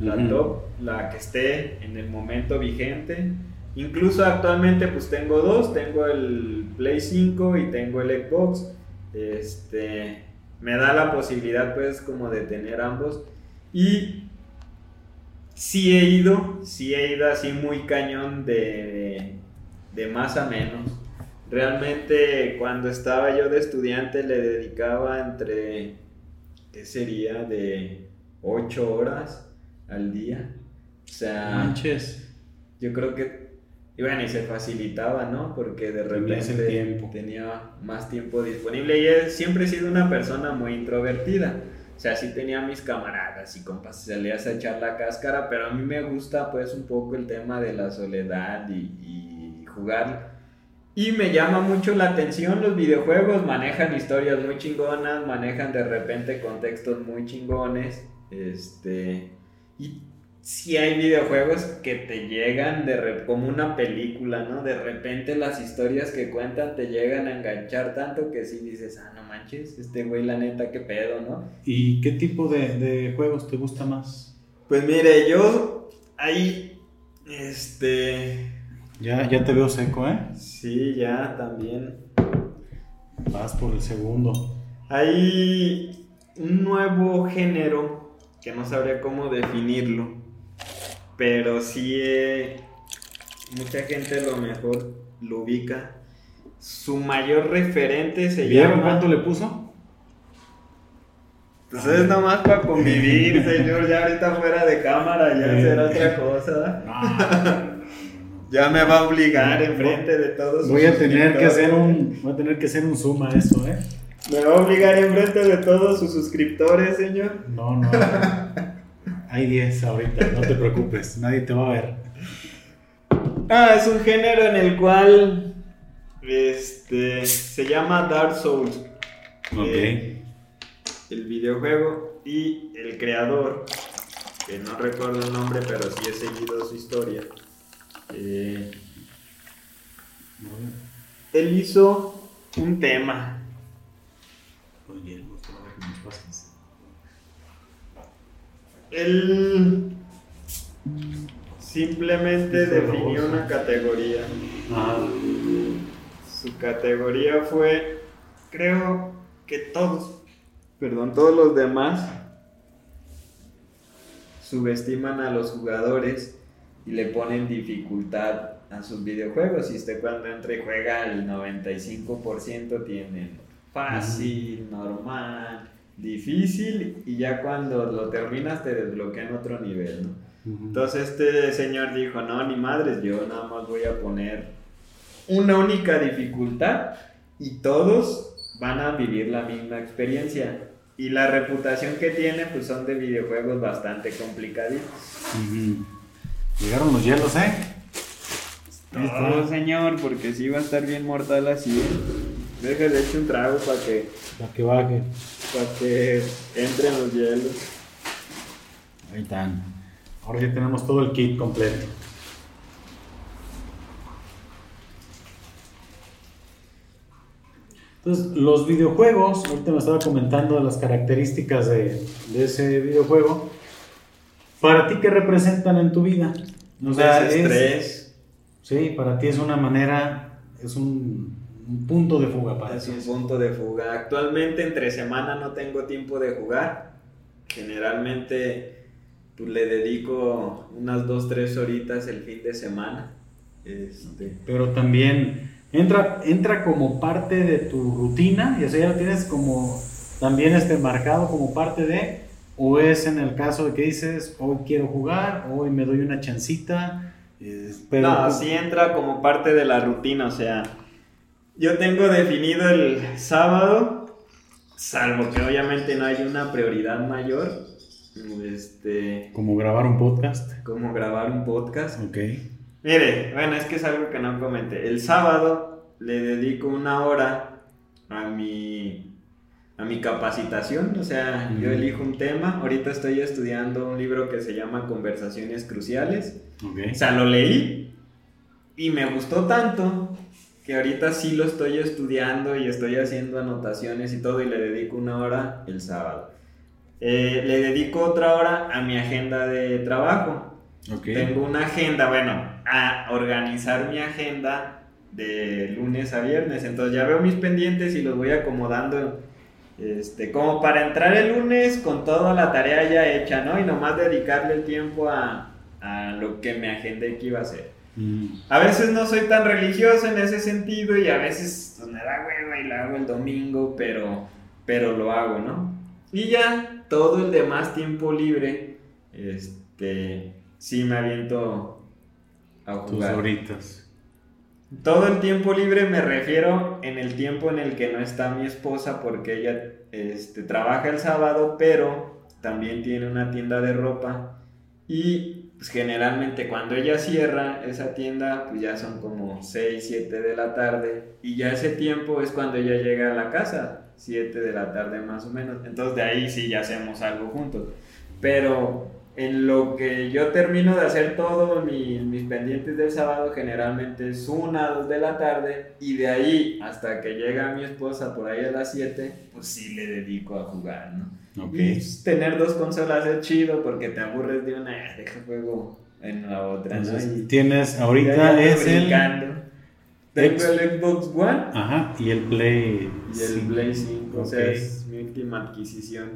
La top, la que esté en el momento vigente. Incluso actualmente pues tengo dos, tengo el Play 5 y tengo el Xbox. Este, me da la posibilidad pues como de tener ambos. Y sí he ido, sí he ido así muy cañón de, de más a menos. Realmente cuando estaba yo de estudiante le dedicaba entre, ¿qué sería? De 8 horas al día. O sea, Manches. yo creo que, y bueno, y se facilitaba, ¿no? Porque de repente tenía más tiempo disponible y siempre he sido una persona muy introvertida. O sea, sí tenía mis camaradas y compas, salías a echar la cáscara, pero a mí me gusta pues un poco el tema de la soledad y, jugar. Y me llama mucho la atención los videojuegos, manejan historias muy chingonas, manejan de repente contextos muy chingones, este, y si hay videojuegos que te llegan de como una película, ¿no? De repente las historias que cuentan te llegan a enganchar tanto que sí dices, ah, no manches, este güey la neta, qué pedo, ¿no? ¿Y qué tipo de, juegos te gusta más? Pues mire, yo ahí, este... Ya, ya te veo seco, ¿eh? Sí, ya, también. Vas por el segundo. Hay un nuevo género que no sabría cómo definirlo pero sí, eh, mucha gente lo mejor lo ubica. Su mayor referente se ¿Vieron llama... cuánto le puso? Pues es nomás para convivir, señor. Ya ahorita fuera de cámara ya será otra cosa. Ya me va a obligar enfrente de todos. Voy a tener que hacer un, voy a tener que hacer un zoom a eso, ¿eh? Me va a obligar enfrente de todos sus suscriptores, señor. No, no. Hay 10 ahorita, no te preocupes, nadie te va a ver. Ah, es un género en el cual este, se llama Dark Souls. Ok. Eh, el videojuego y el creador, que no recuerdo el nombre, pero sí he seguido su historia. Eh, él hizo un tema. Oye, Él simplemente definió una categoría. Su categoría fue, creo que todos, perdón, todos los demás subestiman a los jugadores y le ponen dificultad a sus videojuegos. Y usted cuando entra y juega, el 95% tienen fácil, normal, difícil, y ya cuando lo terminas te desbloquean otro nivel, ¿no? Entonces este señor dijo, no, ni madres, yo nada más voy a poner una única dificultad y todos van a vivir la misma experiencia. Y la reputación que tiene, pues son de videojuegos bastante complicaditos. Llegaron los hielos, ¿eh? No, señor, porque si va a estar bien mortal así. Déjale hecho un trago para que. Para que baje. Para que entren los hielos. Ahí están. Ahora ya tenemos todo el kit completo. Entonces, los videojuegos, ahorita me estaba comentando las características de, ese videojuego. ¿Para ti qué representan en tu vida? O sea, es estrés. Sí, para ti es una manera, es un, punto de fuga para Es un punto de fuga. Actualmente entre semana no tengo tiempo de jugar. Generalmente pues, le dedico unas 2, 3 horitas el fin de semana. Este. Pero también entra, entra como parte de tu rutina y eso ya lo tienes como también este marcado como parte de, o es en el caso de que dices, hoy quiero jugar, hoy me doy una chancita. pero no, sí entra como parte de la rutina, o sea, yo tengo definido el sábado, salvo que obviamente no hay una prioridad mayor. Este, como grabar un podcast. Como grabar un podcast. Ok. Mire, bueno, es que es algo que no comenté. El sábado le dedico una hora a mi, a mi capacitación, o sea, yo elijo un tema. Ahorita estoy estudiando un libro que se llama Conversaciones Cruciales. O sea, lo leí y me gustó tanto que ahorita sí lo estoy estudiando y estoy haciendo anotaciones y todo y le dedico una hora el sábado. Eh, le dedico otra hora a mi agenda de trabajo. Tengo una agenda, bueno, a organizar mi agenda de lunes a viernes. Entonces ya veo mis pendientes y los voy acomodando. Este, como para entrar el lunes con toda la tarea ya hecha, ¿no? Y nomás dedicarle el tiempo a, a lo que me agendé que iba a hacer. Mm. A veces no soy tan religioso en ese sentido y a veces pues, me da hueva y lo hago el domingo, pero, pero lo hago, ¿no? Y ya todo el demás tiempo libre, este, sí me aviento a jugar. Tus horitas. Todo el tiempo libre me refiero en el tiempo en el que no está mi esposa porque ella este, trabaja el sábado, pero también tiene una tienda de ropa. Y pues, generalmente cuando ella cierra esa tienda pues ya son como 6, 7 de la tarde. Y ya ese tiempo es cuando ella llega a la casa, 7 de la tarde más o menos, entonces de ahí sí ya hacemos algo juntos, pero en lo que yo termino de hacer todo mis pendientes del sábado generalmente es una, dos de la tarde y de ahí hasta que llega mi esposa por ahí a las 7, pues sí le dedico a jugar, ¿no? Y pues, tener dos consolas es chido porque te aburres de una, ah, deja juego en la otra, tienes, ahorita es el... Tengo el Xbox One. Ajá, y el Play Y el Play 5, o sea, es mi última adquisición.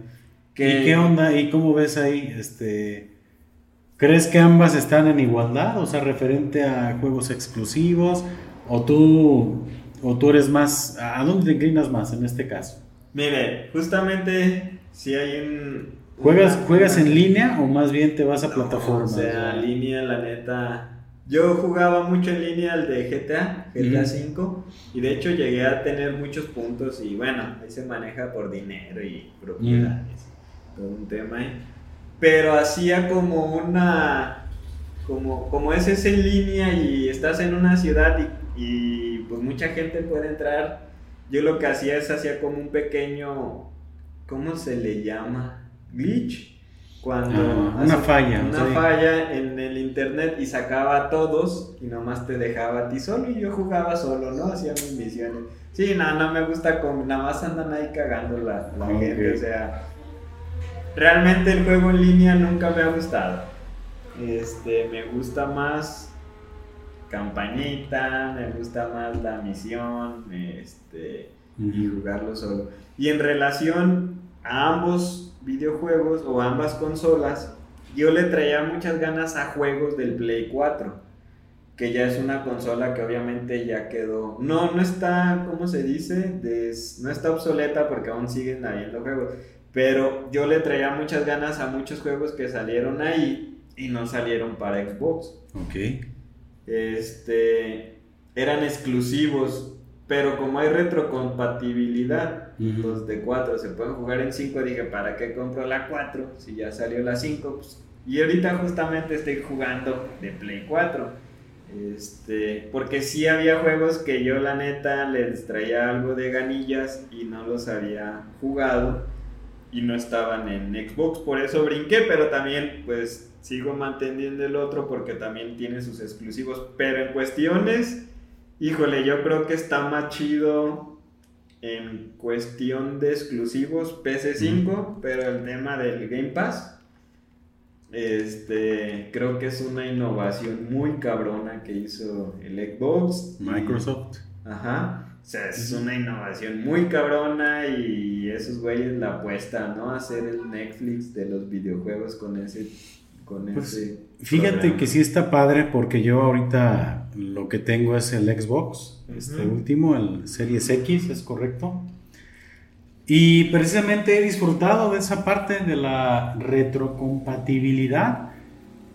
¿Y qué onda? ¿Y cómo ves ahí? Este, ¿Crees que ambas están en igualdad? O sea, referente a juegos exclusivos. ¿O tú, o tú eres más... ¿A dónde te inclinas más en este caso? Mire, justamente si hay un... ¿Juegas, ¿Juegas en línea o más bien te vas a plataformas? O sea, línea, la neta... Yo jugaba mucho en línea el de GTA, GTA 5, y de hecho llegué a tener muchos puntos y bueno, ahí se maneja por dinero y propiedades todo un tema Pero hacía como una, como, como es ese en línea y estás en una ciudad y, pues mucha gente puede entrar, yo lo que hacía es hacía como un pequeño, ¿cómo se le llama? Glitch. Cuando ah, una falla. Una falla en el internet y sacaba a todos y nomás te dejaba a ti solo y yo jugaba solo, ¿no? Hacía mis misiones. Sí, no, no me gusta, como, nada más andan ahí cagando la, la gente, o sea realmente el juego en línea nunca me ha gustado. Este, me gusta más campañita, me gusta más la misión, este, y jugarlo solo. Y en relación a ambos videojuegos o ambas consolas, yo le traía muchas ganas a juegos del Play 4, que ya es una consola que obviamente ya quedó, no, no está, ¿cómo se dice? no está obsoleta porque aún siguen habiendo juegos, pero yo le traía muchas ganas a muchos juegos que salieron ahí y no salieron para Xbox. Ok. Este, eran exclusivos, pero como hay retrocompatibilidad, los de 4 se pueden jugar en 5, dije, ¿para qué compro la 4? Si ya salió la 5, pues, y ahorita justamente estoy jugando de Play 4. Este, porque sí había juegos que yo la neta les traía algo de ganillas y no los había jugado y no estaban en Xbox, por eso brinqué, pero también pues sigo manteniendo el otro porque también tiene sus exclusivos, pero en cuestiones, híjole, yo creo que está más chido en cuestión de exclusivos PS5, pero el tema del Game Pass, este, creo que es una innovación muy cabrona que hizo el Xbox. Microsoft. Ajá. O sea, es una innovación muy cabrona y esos güeyes la apuestan, ¿no? Hacer el Netflix de los videojuegos con ese... Con pues, ese fíjate que sí está padre porque yo ahorita lo que tengo es el Xbox, este último, el Series X, ¿es correcto? Y precisamente he disfrutado de esa parte de la retrocompatibilidad,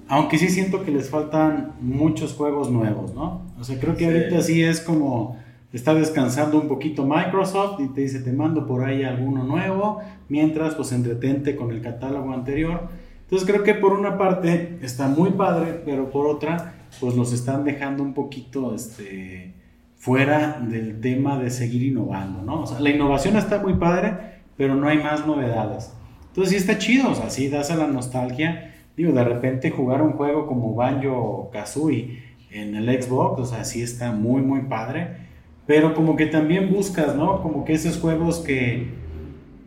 aunque sí siento que les faltan muchos juegos nuevos, ¿no? O sea, creo que ahorita sí es como está descansando un poquito Microsoft y te dice te mando por ahí alguno nuevo, mientras pues entretente con el catálogo anterior. Entonces creo que por una parte está muy padre, pero por otra pues los están dejando un poquito este, fuera del tema de seguir innovando, ¿no? O sea, la innovación está muy padre, pero no hay más novedades. Entonces sí está chido, o sea, sí das a la nostalgia. Digo, de repente jugar un juego como Banjo Kazooie en el Xbox, o sea, sí está muy, muy padre pero como que también buscas, ¿no? Como que esos juegos que,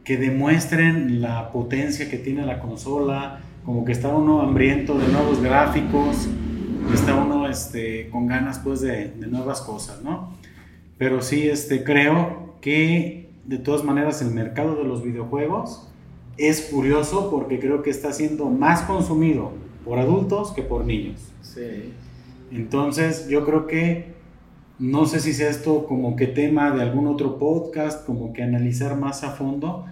que demuestren la potencia que tiene la consola, como que está uno hambriento de nuevos gráficos, está uno este, con ganas pues de, de, nuevas cosas, ¿no? Pero sí, este, creo que de todas maneras el mercado de los videojuegos es curioso porque creo que está siendo más consumido por adultos que por niños. Sí. Entonces yo creo que no sé si sea esto como que tema de algún otro podcast, como que analizar más a fondo.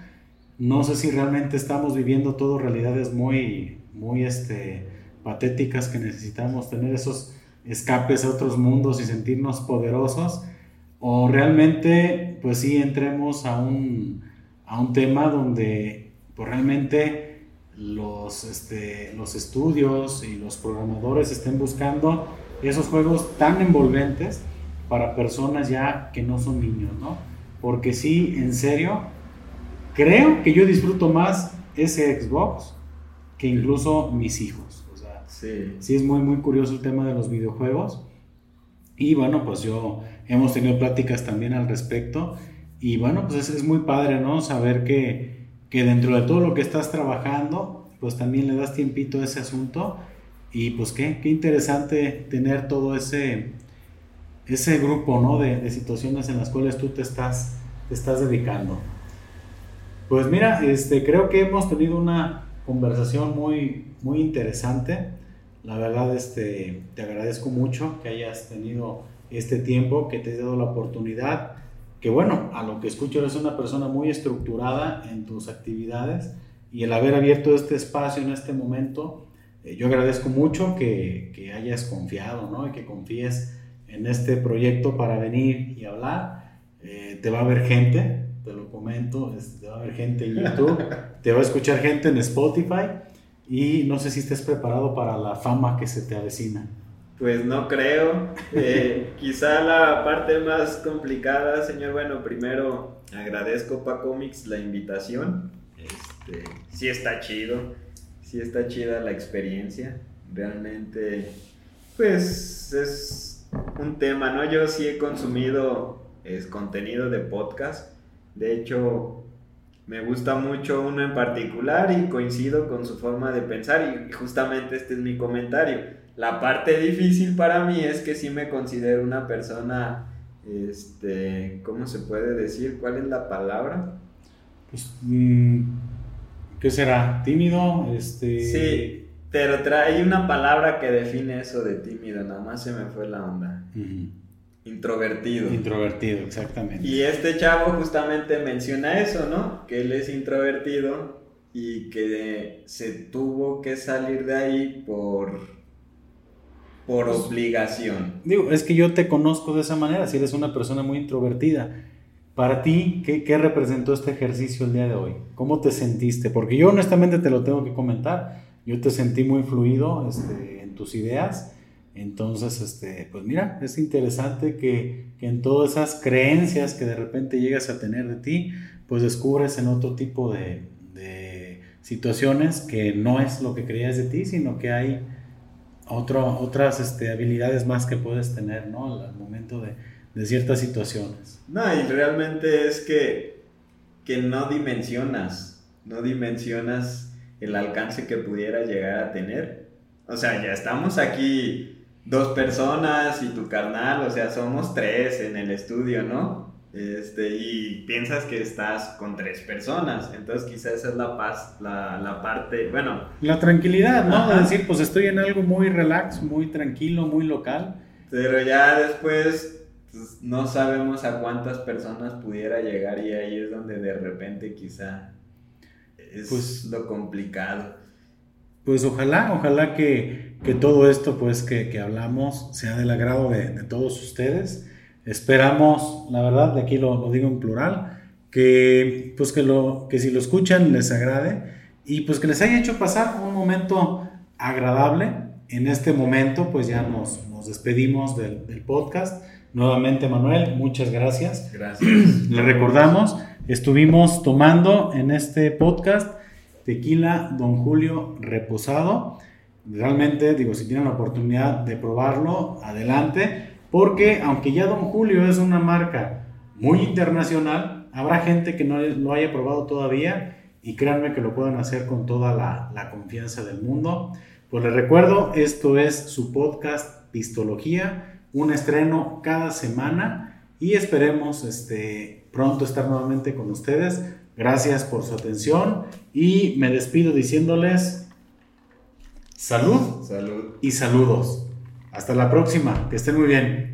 No sé si realmente estamos viviendo todo realidades muy, muy este, patéticas que necesitamos tener esos escapes a otros mundos y sentirnos poderosos. O realmente, pues sí, entremos a un, a un tema donde pues realmente los, este, los estudios y los programadores estén buscando esos juegos tan envolventes para personas ya que no son niños, ¿no? Porque sí, en serio, creo que yo disfruto más ese Xbox que incluso mis hijos. O sea, sí. sí es muy, muy curioso el tema de los videojuegos. Y bueno, pues yo hemos tenido pláticas también al respecto. Y bueno, pues es, es muy padre, ¿no? Saber que, que dentro de todo lo que estás trabajando, pues también le das tiempito a ese asunto. Y pues qué, qué interesante tener todo ese, ese grupo ¿no? de, de, situaciones en las cuales tú te estás, te estás dedicando. Pues mira, este, creo que hemos tenido una conversación muy, muy interesante. La verdad, este, te agradezco mucho que hayas tenido este tiempo, que te he dado la oportunidad, que bueno, a lo que escucho eres una persona muy estructurada en tus actividades y el haber abierto este espacio en este momento, eh, yo agradezco mucho que, que hayas confiado, ¿no? Y que confíes en este proyecto para venir y hablar. Eh, te va a ver gente, te lo comento, te va a ver gente en YouTube, te va a escuchar gente en Spotify y no sé si estés preparado para la fama que se te avecina. Pues no creo. Eh, quizá la parte más complicada, señor. Bueno, primero agradezco para Comics la invitación. Este, sí está chido, sí está chida la experiencia. Realmente, pues es un tema, ¿no? Yo sí he consumido es, contenido de podcast. De hecho, me gusta mucho uno en particular y coincido con su forma de pensar y justamente este es mi comentario. La parte difícil para mí es que sí me considero una persona, este, ¿cómo se puede decir? ¿Cuál es la palabra? pues, mm, ¿qué será? ¿Tímido? Este... Sí, pero trae una palabra que define eso de tímido, nada más se me fue la onda. Introvertido. Introvertido, exactamente. Y este chavo justamente menciona eso, ¿no? Que él es introvertido y que se tuvo que salir de ahí por por pues, obligación. Digo, es que yo te conozco de esa manera, si eres una persona muy introvertida. Para ti, ¿qué, ¿qué, representó este ejercicio el día de hoy? ¿Cómo te sentiste? Porque yo honestamente te lo tengo que comentar. Yo te sentí muy fluido este, en tus ideas. Entonces, este, pues mira, es interesante que, que, en todas esas creencias que de repente llegas a tener de ti, pues descubres en otro tipo de, de situaciones que no es lo que creías de ti, sino que hay otras este, habilidades más que puedes tener, ¿no? Al momento de, de ciertas situaciones. No, y realmente es que, que no dimensionas, no dimensionas el alcance que pudiera llegar a tener. O sea, ya estamos aquí dos personas y tu carnal, o sea, somos tres en el estudio, ¿no? Este, y piensas que estás con tres personas, entonces quizás esa es la paz, la, la parte, bueno. La tranquilidad, ¿no? De decir, pues estoy en algo muy relax, muy tranquilo, muy local. Pero ya después pues, no sabemos a cuántas personas pudiera llegar y ahí es donde de repente quizá es pues, lo complicado. Pues ojalá, ojalá que, que todo esto pues que, que, hablamos sea del agrado de, de todos ustedes Esperamos, la verdad, de aquí lo, digo en plural, que, pues que, lo, que si lo escuchan les agrade y pues que les haya hecho pasar un momento agradable. En este momento pues ya nos, nos despedimos del, del, podcast. Nuevamente Manuel, muchas gracias. Gracias. Le recordamos, estuvimos tomando en este podcast tequila Don Julio Reposado. Realmente, digo, si tienen la oportunidad de probarlo, adelante. Porque aunque ya Don Julio es una marca muy internacional, habrá gente que no lo haya probado todavía y créanme que lo pueden hacer con toda la, confianza del mundo. Pues les recuerdo, esto es su podcast Pistología, un estreno cada semana y esperemos este, pronto estar nuevamente con ustedes. Gracias por su atención y me despido diciéndoles salud, salud. y saludos. Hasta la próxima, que estén muy bien.